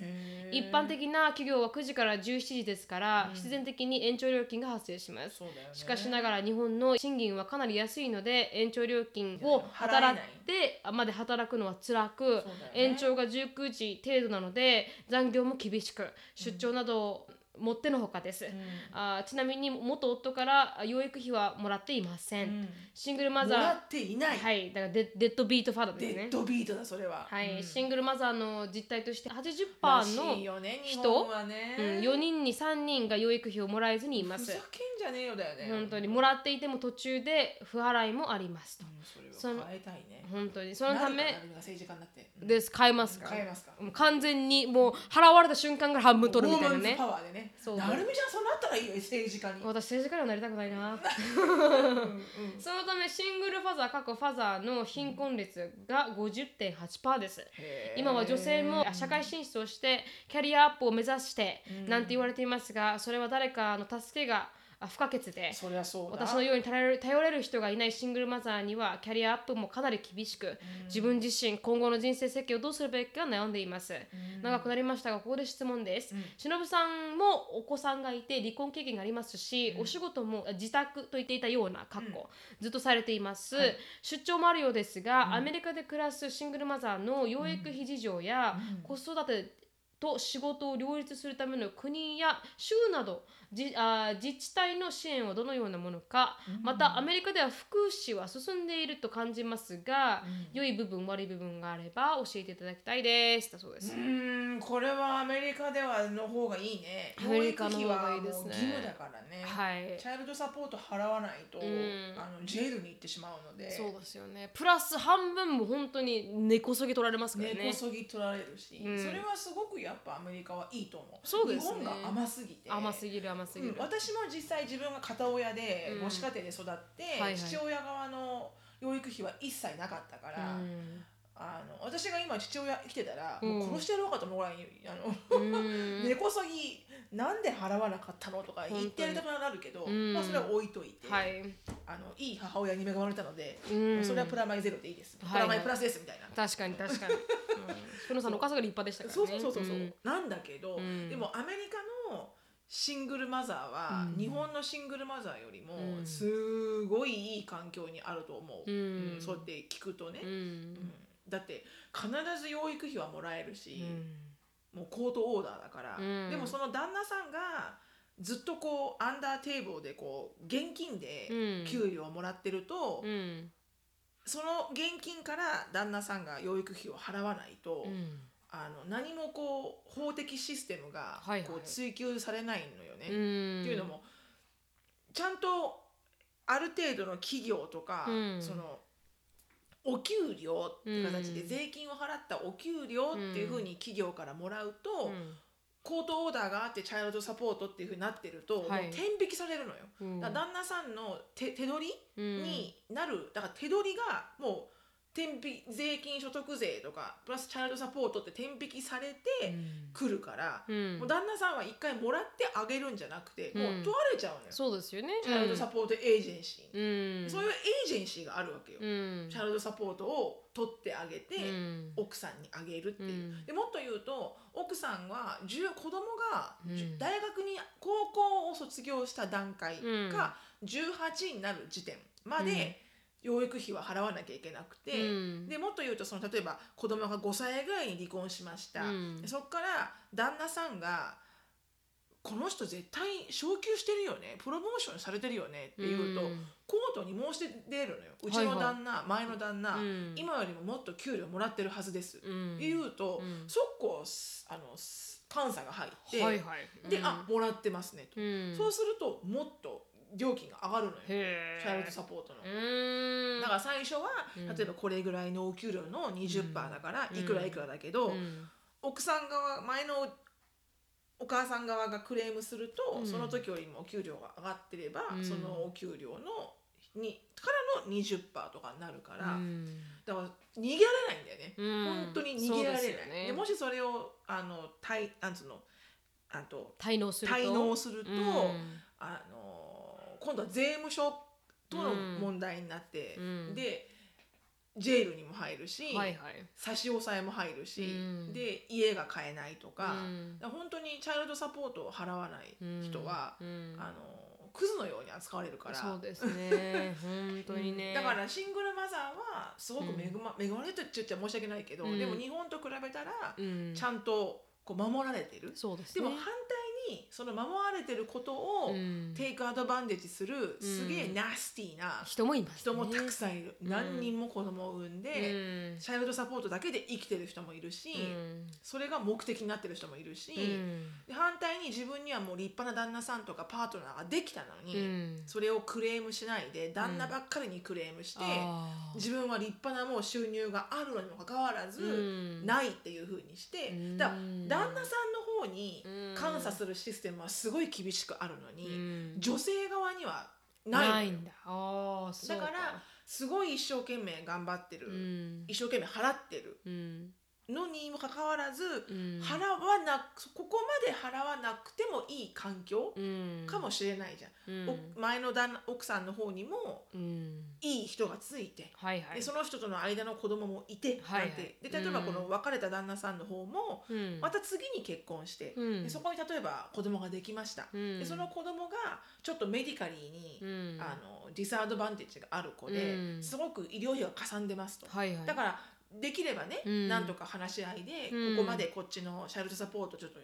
S1: 一般的な企業は9時から17時ですから、必然的に延長料金が発生します。
S2: ね。
S1: しかしながら日本の賃金はかなり安いので延長料金を働い。てまで働くのは辛く、
S2: ね。
S1: 延長が19時程度なので残業も厳しく出張などもってのほかです、あーちなみに元夫からあ養育費はもらっていません、
S2: うん。
S1: シングルマザー。
S2: もらっていない、
S1: はい。だからデ deadbeat father ですね。
S2: deadbeat だそれは。
S1: はい、
S2: うん。
S1: シングルマザーの実態として80%
S2: らしい
S1: の、
S2: 日本はね、
S1: うん、4人に3人が養育費をもらえずにいます。
S2: ふざけんじゃねえよだよね。
S1: 本当に。もらっていても途中で不払いもありますと。
S2: うん。それ
S1: その
S2: を変えたいね。
S1: 本当に。そのため
S2: 政治家になって。うん
S1: です。変えますか
S2: 変えますか。
S1: 完全にもう払われた瞬間から半分取るみたいなね。
S2: パワーでね
S1: そう。
S2: なるみちゃんそうなったらいいよ政治家に。
S1: 私政治家にはなりたくないな。そのためシングルファザー過去ファザーの貧困率が50.8%です。今は女性も社会進出をしてキャリアアップを目指してなんて言われていますがそれは誰かの助けがあ不可欠で。
S2: そりゃそうだ。
S1: 私のように頼れる頼れる人がいないシングルマザーにはキャリアアップもかなり厳しく自分自身今後の人生設計をどうするべきか悩んでいます。長くなりましたがここで質問です。しのぶさんもお子さんがいて離婚経験がありますしお仕事も自宅と言っていたような格好ずっとされています。出張もあるようですがアメリカで暮らすシングルマザーの養育費事情や子育てと仕事を両立するための国や州などじあー自治体の支援はどのようなものか、またアメリカでは福祉は進んでいると感じますが、良い部分悪い部分があれば教えていただきたいです。だそうです、
S2: うーんこれはアメリカではの方がいいね。
S1: アメリカの方がいいですね。
S2: 義務だからね、
S1: はい。
S2: チャイルドサポート払わないと、
S1: ん。
S2: あのジェイルに行ってしまうので。
S1: そうですよね。プラス半分も本当に根こそぎ取られますからね。
S2: 根こそぎ取られるし、
S1: うん。
S2: それはすごくやっぱアメリカはいいと思う。
S1: そうですね。
S2: 日本が甘すぎて。
S1: 甘すぎる甘すぎる、
S2: うん私も実際自分が片親で
S1: うん。
S2: 母子家庭で育って、
S1: はいはい。
S2: 父親側の養育費は一切なかったから、
S1: うん。
S2: あの私が今父親生きてたら、
S1: うん。
S2: もう殺してやろうかと思うぐらいにあの、
S1: うん。
S2: 根こそぎなんで払わなかったのとか言ってやりたくなるけど、
S1: うん。
S2: まあ、それは置いといて、
S1: はい、
S2: あのいい母親に恵まれたので、
S1: うん。
S2: それはプラマイゼロでいいです、
S1: はい
S2: プラマイプラスですみたいな。
S1: 確かに確かに、うん、ふのさんのお母さんが立派でしたから
S2: そう
S1: ね
S2: そうそうそう、
S1: ん。
S2: なんだけど、
S1: うん。
S2: でもアメリカのシングルマザーは、
S1: うん。
S2: 日本のシングルマザーよりも
S1: うん。
S2: すごいいい環境にあると思う、
S1: うん。
S2: うんそうやって聞くとね、
S1: うん。
S2: うん。だって必ず養育費はもらえるし、
S1: うん。
S2: もうコートオーダーだから、
S1: うん。
S2: でもその旦那さんがずっとこうアンダーテーブルでこう現金で
S1: うん。
S2: 給料をもらってると、
S1: うん。
S2: その現金から旦那さんが養育費を払わないと、
S1: うん
S2: あの何もこう法的システムが
S1: はいはい。
S2: こう追求されないのよね。
S1: うん。
S2: っていうのもちゃんとある程度の企業とか、
S1: うん。
S2: そのお給料って形で
S1: うん。
S2: 税金を払ったお給料っていうふうに企業からもらうと、
S1: うん。
S2: コートオーダーがあってチャイルドサポートっていうふうになってると、
S1: はい。
S2: もう天引きされるのよ。
S1: うん。
S2: だから旦那さんの手手取り
S1: うん。
S2: になる、だから手取りがもう天引税金所得税とかプラスチャイルドサポートって天引きされてくるから、
S1: うん。
S2: もう旦那さんは一回もらってあげるんじゃなくて、
S1: うん。
S2: もう取られちゃうのよ、
S1: そうですよね。
S2: チャイルドサポートエージェンシー、
S1: うん。
S2: そういうエージェンシーがあるわけよ、
S1: うん。
S2: チャイルドサポートを取ってあげて、
S1: うん。
S2: 奥さんにあげるっていう、
S1: うん。
S2: でもっと言うと奥さんは10子供が、大学に高校を卒業した段階
S1: うん。
S2: が18になる時点まで養育費は払わなきゃいけなくて、
S1: うん。
S2: でもっと言うとその例えば子供が5歳ぐらいに離婚しました、
S1: うん。
S2: でそっから旦那さんが「この人絶対昇給してるよねプロモーションされてるよね」って言うと、
S1: うん。
S2: コートに申し出るのよ。うちの旦那、前の旦那、
S1: うん。
S2: 今よりももっと給料もらってるはずです、
S1: うん。
S2: 言うと、
S1: うん。
S2: 速攻すあのす監査が入って、
S1: はいはい。
S2: で、
S1: うん。
S2: あもらってますねと、
S1: うん。
S2: そうするともっと料金が上がるのよ、
S1: へ
S2: チャイルド
S1: え
S2: サポートの。
S1: うん。
S2: だから最初は、
S1: うん。
S2: 例えばこれぐらいのお給料の20%だから
S1: うん。
S2: いくらいくらだけど、
S1: うん。
S2: 奥さん側前のお母さん側がクレームすると、
S1: うん。
S2: その時よりもお給料が上がってれば、
S1: うん。
S2: そのお給料のにからの20%とかになるから、
S1: うん。
S2: だから逃げられないんだよね、
S1: うん。
S2: 本当に逃げられない。
S1: でね。
S2: でもしそれをあの対なんつうの？あと
S1: 滞納すると。
S2: 滞納すると、
S1: うん。
S2: あの今度は税務署との問題になって、
S1: うん。
S2: でジェイルにも入るし、
S1: はいはい。
S2: 差し押さえも入るし、
S1: うん。
S2: で家が買えないとか,、
S1: うん。
S2: 本当にチャイルドサポートを払わない人は、
S1: うん。
S2: あのクズのように扱われるから。
S1: そうですね。本当にね。
S2: だからシングルマザーはすごく恵ま,、恵まれてるって言っちゃ申し訳ないけど、
S1: うん。
S2: でも日本と比べたら
S1: うん。
S2: ちゃんとこう守られてる、
S1: そうですね。
S2: でも反対にその守られてることを
S1: うん。
S2: テイクアドバンテージするすげえナスティーな
S1: 人もいます、ね、
S2: 人もたくさんいる、
S1: うん。
S2: 何人も子供を産んで、
S1: うん。
S2: チャイルドサポートだけで生きてる人もいるし、
S1: うん。
S2: それが目的になってる人もいるし、反対に自分にはもう立派な旦那さんとかパートナーができたのに、
S1: うん。
S2: それをクレームしないで旦那ばっかりにクレームして、自分は立派なもう収入があるのにもかかわらず、
S1: うん。
S2: ないっていうふうにして、
S1: うん。
S2: だから旦那さんの方に
S1: うん。
S2: 監査するシステムはすごい厳しくあるのに、
S1: うん。
S2: 女性側にはないのよ。
S1: んだ。ああそう
S2: だからすごい一生懸命頑張ってる、
S1: うん。
S2: 一生懸命払ってる。
S1: うん
S2: のにもかかわらず、
S1: うん。
S2: 払わなここまで払わなくてもいい環境
S1: うん。
S2: かもしれないじゃん、
S1: うん。
S2: お前の旦那奥さんの方にも
S1: うん。
S2: いい人がついて、
S1: はいはい。
S2: でその人との間の子供もいて、
S1: はいはい。
S2: で例えばこの別れた旦那さんの方も、
S1: うん。
S2: また次に結婚して、
S1: うん。
S2: でそこに例えば子供ができました、
S1: うん。
S2: でその子供がちょっとメディカリーに、
S1: うん。
S2: あのディスアドバンテージがある子で、
S1: うん。
S2: すごく医療費がかさんでますと、
S1: はいはい。
S2: だからできればね、
S1: うん。
S2: なんとか話し合いで、
S1: うん。
S2: ここまでこっちのチャイルドサポートちょっと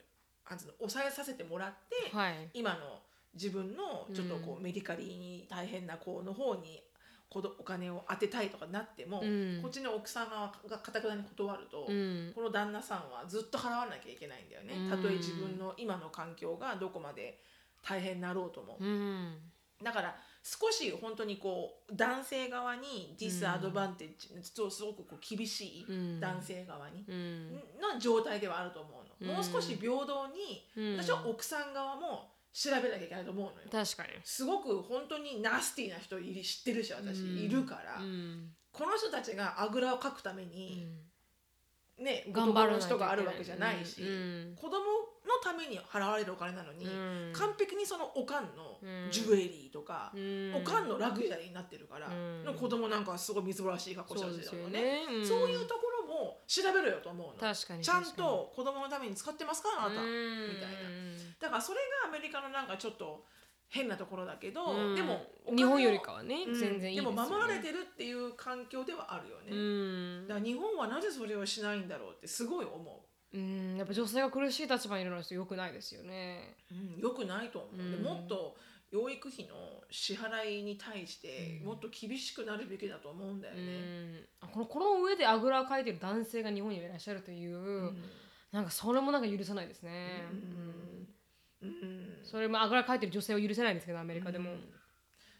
S2: あの抑えさせてもらって、
S1: はい。
S2: 今の自分のちょっとこう、メディカリーに大変な子の方にお金を当てたいとかなっても、
S1: うん。
S2: こっちの奥さん側がかたくなに断ると、
S1: うん。
S2: この旦那さんはずっと払わなきゃいけないんだよね、
S1: うん。
S2: たとえ自分の今の環境がどこまで大変になろうとも、
S1: うん。
S2: だから少し本当にこう男性側にディスアドバンテージ、とすごくこう厳しい
S1: うん。
S2: 男性側に、
S1: うん。
S2: の状態ではあると思うの、
S1: うん。
S2: もう少し平等に、
S1: うん。
S2: 私は奥さん側も調べなきゃいけないと思うのよ。
S1: 確かに。
S2: すごく本当にナスティーな人いる知ってるし私、
S1: うん。
S2: いるから、
S1: うん。
S2: この人たちがあぐらをかくために、ね
S1: 頑張らないといけない。
S2: 男の人があるわけじゃないし、
S1: うん。
S2: 子供のために払われるお金なのに、
S1: うん。
S2: 完璧にそのおかんの
S1: うん。
S2: ジュエリーとか、
S1: うん。
S2: おかんのラグジュアリーになってるから、
S1: うん。
S2: の子供なんかはすごいみずぼらしい格好して
S1: そう
S2: しいだね。
S1: ねうん
S2: そういうところも調べろよと思うの。
S1: 確かに
S2: ちゃんと子供のために使ってますかあなた、
S1: み
S2: みたいな。だからそれがアメリカのなんかちょっと変なところだけど、
S1: うん。
S2: でも
S1: 日本よりかはね
S2: うん。
S1: 全然いいでね。
S2: でも守られてるっていう環境ではあるよね、
S1: うん。
S2: だから日本はなぜそれをしないんだろうってすごい思
S1: うんやっぱ女性が苦しい立場にいるのは良くないですよね。
S2: う、うん、よくないと思う、で
S1: うん。
S2: もっと養育費の支払いに対して
S1: うん。
S2: もっと厳しくなるべきだと思うんだよ
S1: う
S2: ね、
S1: ん。あこのこの上であぐらをかいてる男性が日本にいらっしゃるという、
S2: うん。
S1: なんかそれもなんか許せないですね、
S2: うん。
S1: うん。
S2: うん。
S1: それもあぐらかいてる女性を許せないんですけどアメリカでも、
S2: うん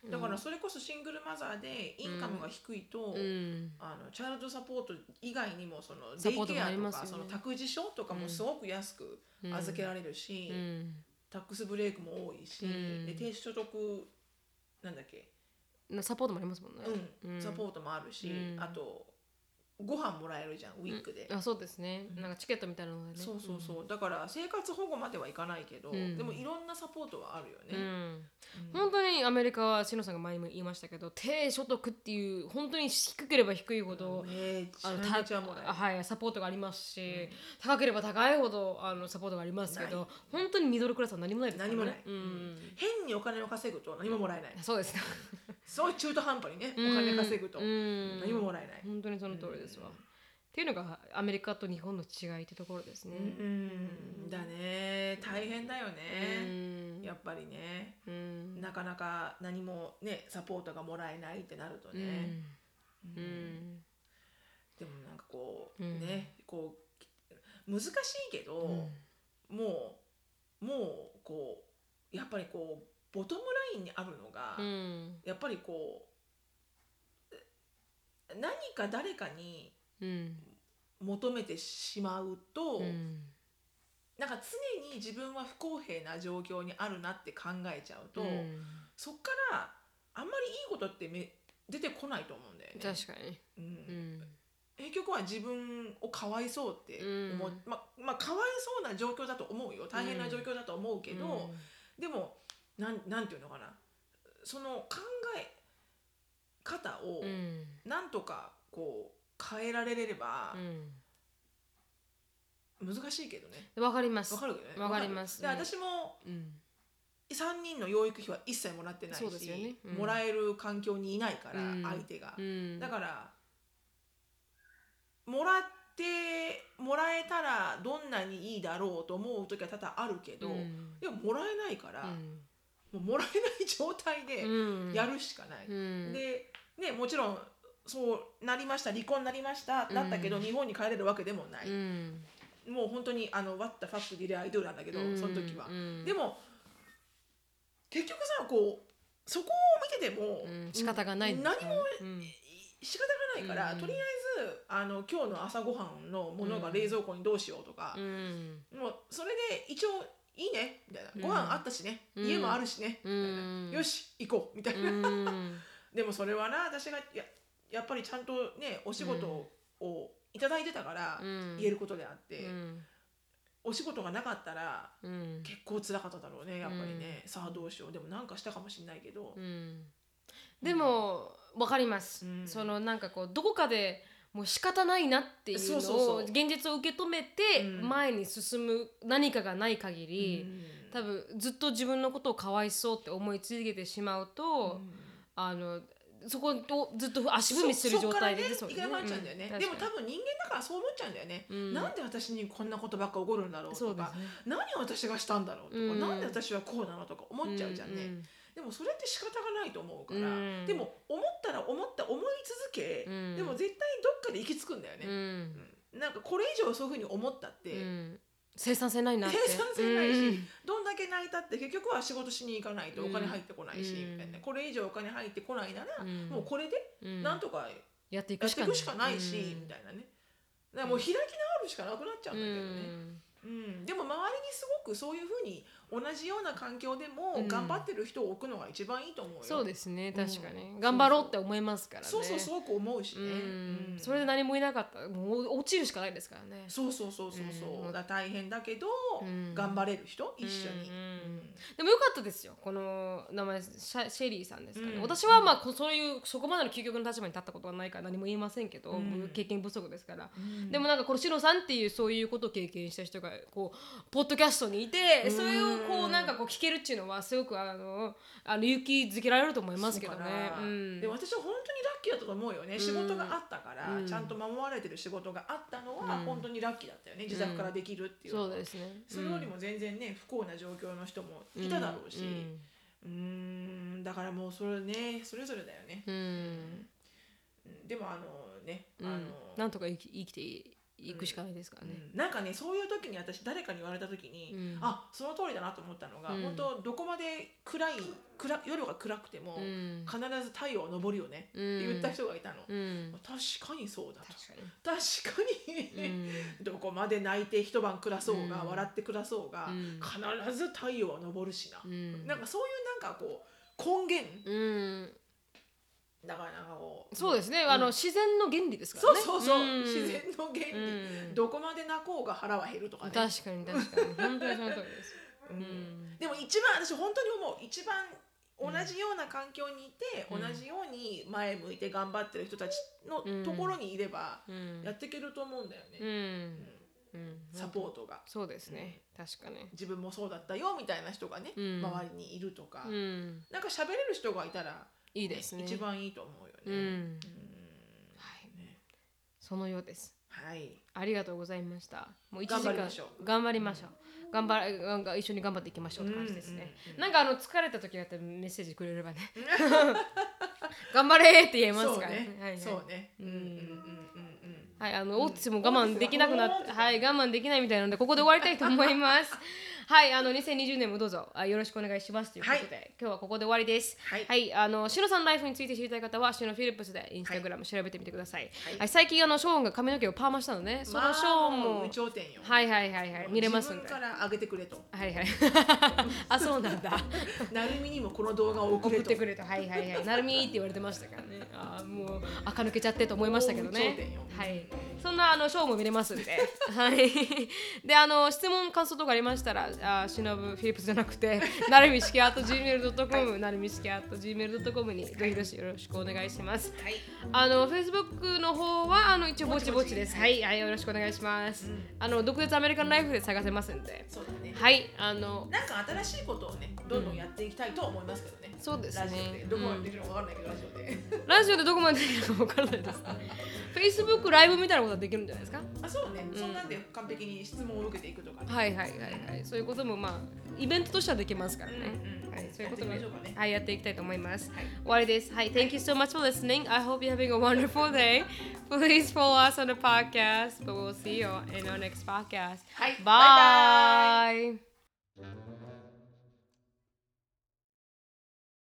S2: だからそれこそシングルマザーでインカムが低いと、
S1: うん。
S2: あのチャイルドサポート以外にもそのデイケアとか、
S1: ね
S2: その託児所とかもすごく安く
S1: うん。
S2: 預けられるし、
S1: うん。
S2: タックスブレイクも多いし、
S1: うん。
S2: で低所得なんだっけ、
S1: なサポートもありますもんね、
S2: うん。サポートもあるし、
S1: うん。
S2: あとご飯もらえるじゃんウィークで、
S1: あそうですね、なんかチケットみたいなのでね。
S2: そうそうそう、だから生活保護まではいかないけど、
S1: うん。
S2: でもいろんなサポートはあるよ
S1: うん、
S2: ね、
S1: 本当にアメリカはしのさんが前にも言いましたけど低所得っていう本当に低ければ低いほど、あのたはい、サポートがありますし、高ければ高いほどあのサポートがありますけど本当にミドルクラスは何もないですね。
S2: 何もない。
S1: うん。
S2: 変にお金を稼ぐと何ももらえない、
S1: そうですね。
S2: そういう中途半端にねお金稼ぐと
S1: うん。
S2: 何ももらえない、
S1: 本当にその通りですわ、っていうのがアメリカと日本の違いってところですね。
S2: うんだね。大変だよね、
S1: うん。
S2: やっぱりね。
S1: うん。
S2: なかなか何もねサポートがもらえないってなると
S1: う
S2: ね、
S1: ん。うん。
S2: でもなんかこう、
S1: うん。
S2: ねこう難しいけど、もうもうこうやっぱりこうボトムラインにあるのが、
S1: うん。
S2: やっぱりこう何か誰かに
S1: うん
S2: 求めてしまうと、
S1: うん
S2: なんか常に自分は不公平な状況にあるなって考えちゃうと、
S1: うん
S2: そっからあんまりいいことってめ出てこないと思うんだよね。
S1: 確かに。
S2: うん。
S1: うん。
S2: 結局は自分をかわいそうって思う、
S1: うん
S2: ままあかわいそうな状況だと思うよ。大変な状況だと思うけど、でもなんなんていうのかな。その考え方を
S1: うん。
S2: なんとかこう変えられれば難しいけどね。
S1: うんわかります。
S2: わかるよね。
S1: わかります
S2: で私も
S1: うん。
S2: 3人の養育費は一切もらってないし、
S1: ね。うん。
S2: もらえる環境にいないから、
S1: うん。
S2: 相手が、
S1: うん。
S2: だからもらっってもらえたらどんなにいいだろうと思う時は多々あるけど、
S1: うん。
S2: でももらえないから、
S1: うん
S2: もうもらえない状態で
S1: うん。
S2: やるしかない。
S1: うん。
S2: で、ね、もちろんそうなりました離婚になりましただったけど、日本に帰れるわけでもない、
S1: うん。
S2: もう本当にあの「What the fuck ディレアイドル」なんだけど、
S1: うん。
S2: その時は。
S1: うん。
S2: でも結局さこうそこを見てても、
S1: うん。仕方がない
S2: 何も
S1: うん。
S2: 仕方がないから、
S1: うん。
S2: とりあえずあの今日の朝ごはんのものが冷蔵庫にどうしようとか
S1: う、ん。
S2: もうそれで一応いいねみたいな、
S1: うん。
S2: ご飯あったしね、
S1: うん。
S2: 家もあるしね、みたいな。
S1: うん
S2: よし行こうみたいな、
S1: うん。
S2: でもそれはな私がややっぱりちゃんとねお仕事をいただいてたから
S1: うん。
S2: 言えることであって、
S1: うん。
S2: お仕事がなかったら
S1: うん。
S2: 結構辛かっただろうねやっぱりね、さあどうしよう。でもなんかしたかもしれないけど、
S1: うん。でもわかります、
S2: うん。
S1: そのなんかこうどこかでもう仕方ないなっていうのを現実を受け止めて
S2: うん。
S1: 前に進む何かがない限り、多分ずっと自分のことをかわいそうって思い続けてしまうと、あのそこをずっと足踏みする状態で
S2: そそっからね、ね、
S1: うん
S2: でも多分人間だからそう思っちゃうんだよね、
S1: うん。
S2: なんで私にこんなことばっか起こるんだろうとか何私がしたんだろうとか、
S1: うん。
S2: なんで私はこうなのとか思っちゃうじゃんね、
S1: うん
S2: でもそれって仕方がないと思うから、
S1: うん。
S2: でも思ったら思った思い続け、
S1: うん。
S2: でも絶対どっかで行き着くんだよね、
S1: うん。
S2: うん。なんかこれ以上そういうふうに思ったって、
S1: うん。生産性ないなって。
S2: 生産性ないし、
S1: うん。
S2: どんだけ泣いたって結局は仕事しに行かないとお金入ってこないし、
S1: うん。
S2: みたいな。これ以上お金入ってこないなら、
S1: うん。
S2: もうこれで
S1: うん。
S2: なんとか
S1: やってい
S2: くしかないし、
S1: うん。
S2: みたいなね。だからもう開き直るしかなくなっちゃうんだけどね、うん。でも周りにすごくそういうふうに同じような環境でも
S1: うん。
S2: 頑張ってる人を置くのが一番いいと思うよ、
S1: そうですね。確かに、
S2: うん
S1: 頑張ろうって思いますからね。
S2: そうそうすごく思うしね、
S1: うん。
S2: うん。
S1: それで何もいなかった。らもう落ちるしかないですからね。
S2: そうそうそうそうそう、
S1: うん。
S2: だ大変だけど、
S1: うん。
S2: 頑張れる人一緒に、
S1: でもよかったですよ。この名前シャシェリーさんですかね、
S2: うん。
S1: 私はまあこそういうそこまでの究極の立場に立ったことはないから何も言いませんけど、
S2: うん。
S1: 経験不足ですから、
S2: うん。
S1: でもなんかこのシロさんっていうそういうことを経験した人がこうポッドキャストにいて、それをこうなんかこう聞けるっていうのはすごくあのあの勇気づけられると思いますけどね。
S2: そう
S1: ん。
S2: で私は本当にラッキーだったと思うよね、仕事があったから、
S1: うん。
S2: ちゃんと守られてる仕事があったのは、
S1: うん。
S2: 本当にラッキーだったよね。自宅からできるっていうの
S1: そ
S2: は
S1: うですね。
S2: それよりも全然ね不幸な状況の人もいただろうし。
S1: うん。
S2: うーん。だからもうそれねそれぞれだよね、
S1: うん。
S2: うん。でもあのね、
S1: うん。
S2: あの
S1: なんとか生き生きていくしかないですからね。
S2: うん。なんかねそういう時に私誰かに言われた時に、
S1: うん。
S2: あその通りだなと思ったのが、
S1: うん。
S2: 本当どこまで暗い暗夜が暗くても、
S1: うん。
S2: 必ず太陽は昇るよねって言った人がいたの、
S1: うん。
S2: 確かにそうだと。
S1: 確か
S2: に、
S1: に。
S2: どこまで泣いて一晩暮らそうが、
S1: うん
S2: 笑って暮らそうが、
S1: うん。
S2: 必ず太陽は昇るしな、
S1: うん。
S2: なんかそういうなんかこう根源
S1: うん
S2: だからなんかこう
S1: そうですね、
S2: ん。
S1: あの自然の原理ですか
S2: そう
S1: らね。
S2: そうそう、
S1: ん。
S2: 自然の原理、
S1: うん。
S2: どこまで泣こうが腹は減るとかね、
S1: 確かに確かに。本当にその通りです。
S2: うん。
S1: うん。
S2: でも一番私本当に思う一番同じような環境にいて、
S1: うん。
S2: 同じように前向いて頑張ってる人たちの
S1: うん。
S2: ところにいれば
S1: うん。
S2: やっていけると思うんだよね、
S1: うん。
S2: サポートが。
S1: そうですね。確かに。
S2: 自分もそうだったよみたいな人がね、
S1: うん。
S2: 周りにいるとか、
S1: うん。
S2: なんか喋れる人がいたら、
S1: いいですね。
S2: 一番いいと思うよね。
S1: うん
S2: うん
S1: はい
S2: ね
S1: そのようです。
S2: はい
S1: ありがとうございました。もう一時間
S2: 頑張りましょう
S1: 頑張りましょう。頑張らなんか一緒に頑張っていきましょうって感じですね。
S2: うんうんうん
S1: なんかあの疲れた時だったらメッセージくれればね。頑張れって言えますから
S2: ね。
S1: はいはい
S2: そうね。
S1: う
S2: うんんうんうんうんうん。
S1: はい、あの、オーティスも我慢できなくなって、
S2: うん
S1: はい、我慢できないみたいなので、ここで終わりたいと思います。はい、あの、2020年もどうぞ、あよろしくお願いしますということで、今日はここで終わりです。
S2: はい
S1: あの、シノさんライフについて知りたい方は、シノフィリップスでインスタグラム調べてみてください。はい、
S2: はい
S1: 最近、あの、ショーンが髪の毛をパーマしたのね、そのショーンも、
S2: まあ有頂天よ。
S1: はいはいはいはい、見れますんで。
S2: から上げてくれと。
S1: はいはい。あ、そうなんだ。
S2: なるみにもこの動画を送
S1: ってくれと、はいはいはい、なるみーって言われてましたからね。あーもう、垢抜けちゃってと思いましたけどね。はい。そんなあのショーも見れますんで。はい。で、あの質問感想とかありましたら、あしのぶフィリップスじゃなくて なるみしきあと gmail.com なるみしきあと gmail.com にぜひどしよろしくお願いします。
S2: はい。
S1: あの Facebook の方はあの一応ぼちぼちです。はい、はい、よろしくお願いします、あの独立アメリカンライフで探せますんで。
S2: そうだね。
S1: はい。あの
S2: なんか新しいことをねどんどんやっていきたいと思いますけどね、
S1: そうです
S2: ラジオで。
S1: ね
S2: どこまでできるのかわかんないけど、ラジオで。
S1: ラジオでどこまでできるか分からないですね Facebook ライブみたいなことはできるんじゃないですか？
S2: あそうね、そんなんで完璧に質問を受けていくとかね、
S1: はいはいはいはい。そういうこともまあイベントとしてはできますからね、
S2: うんうん
S1: はい。そういうことも
S2: ね
S1: はいやっていきたいと思います、
S2: はい。
S1: 終わりです。はい Thank you so much for listening. I hope you're having a wonderful day. Please follow us on the podcast but we'll see you in our next podcast.
S2: はい
S1: bye.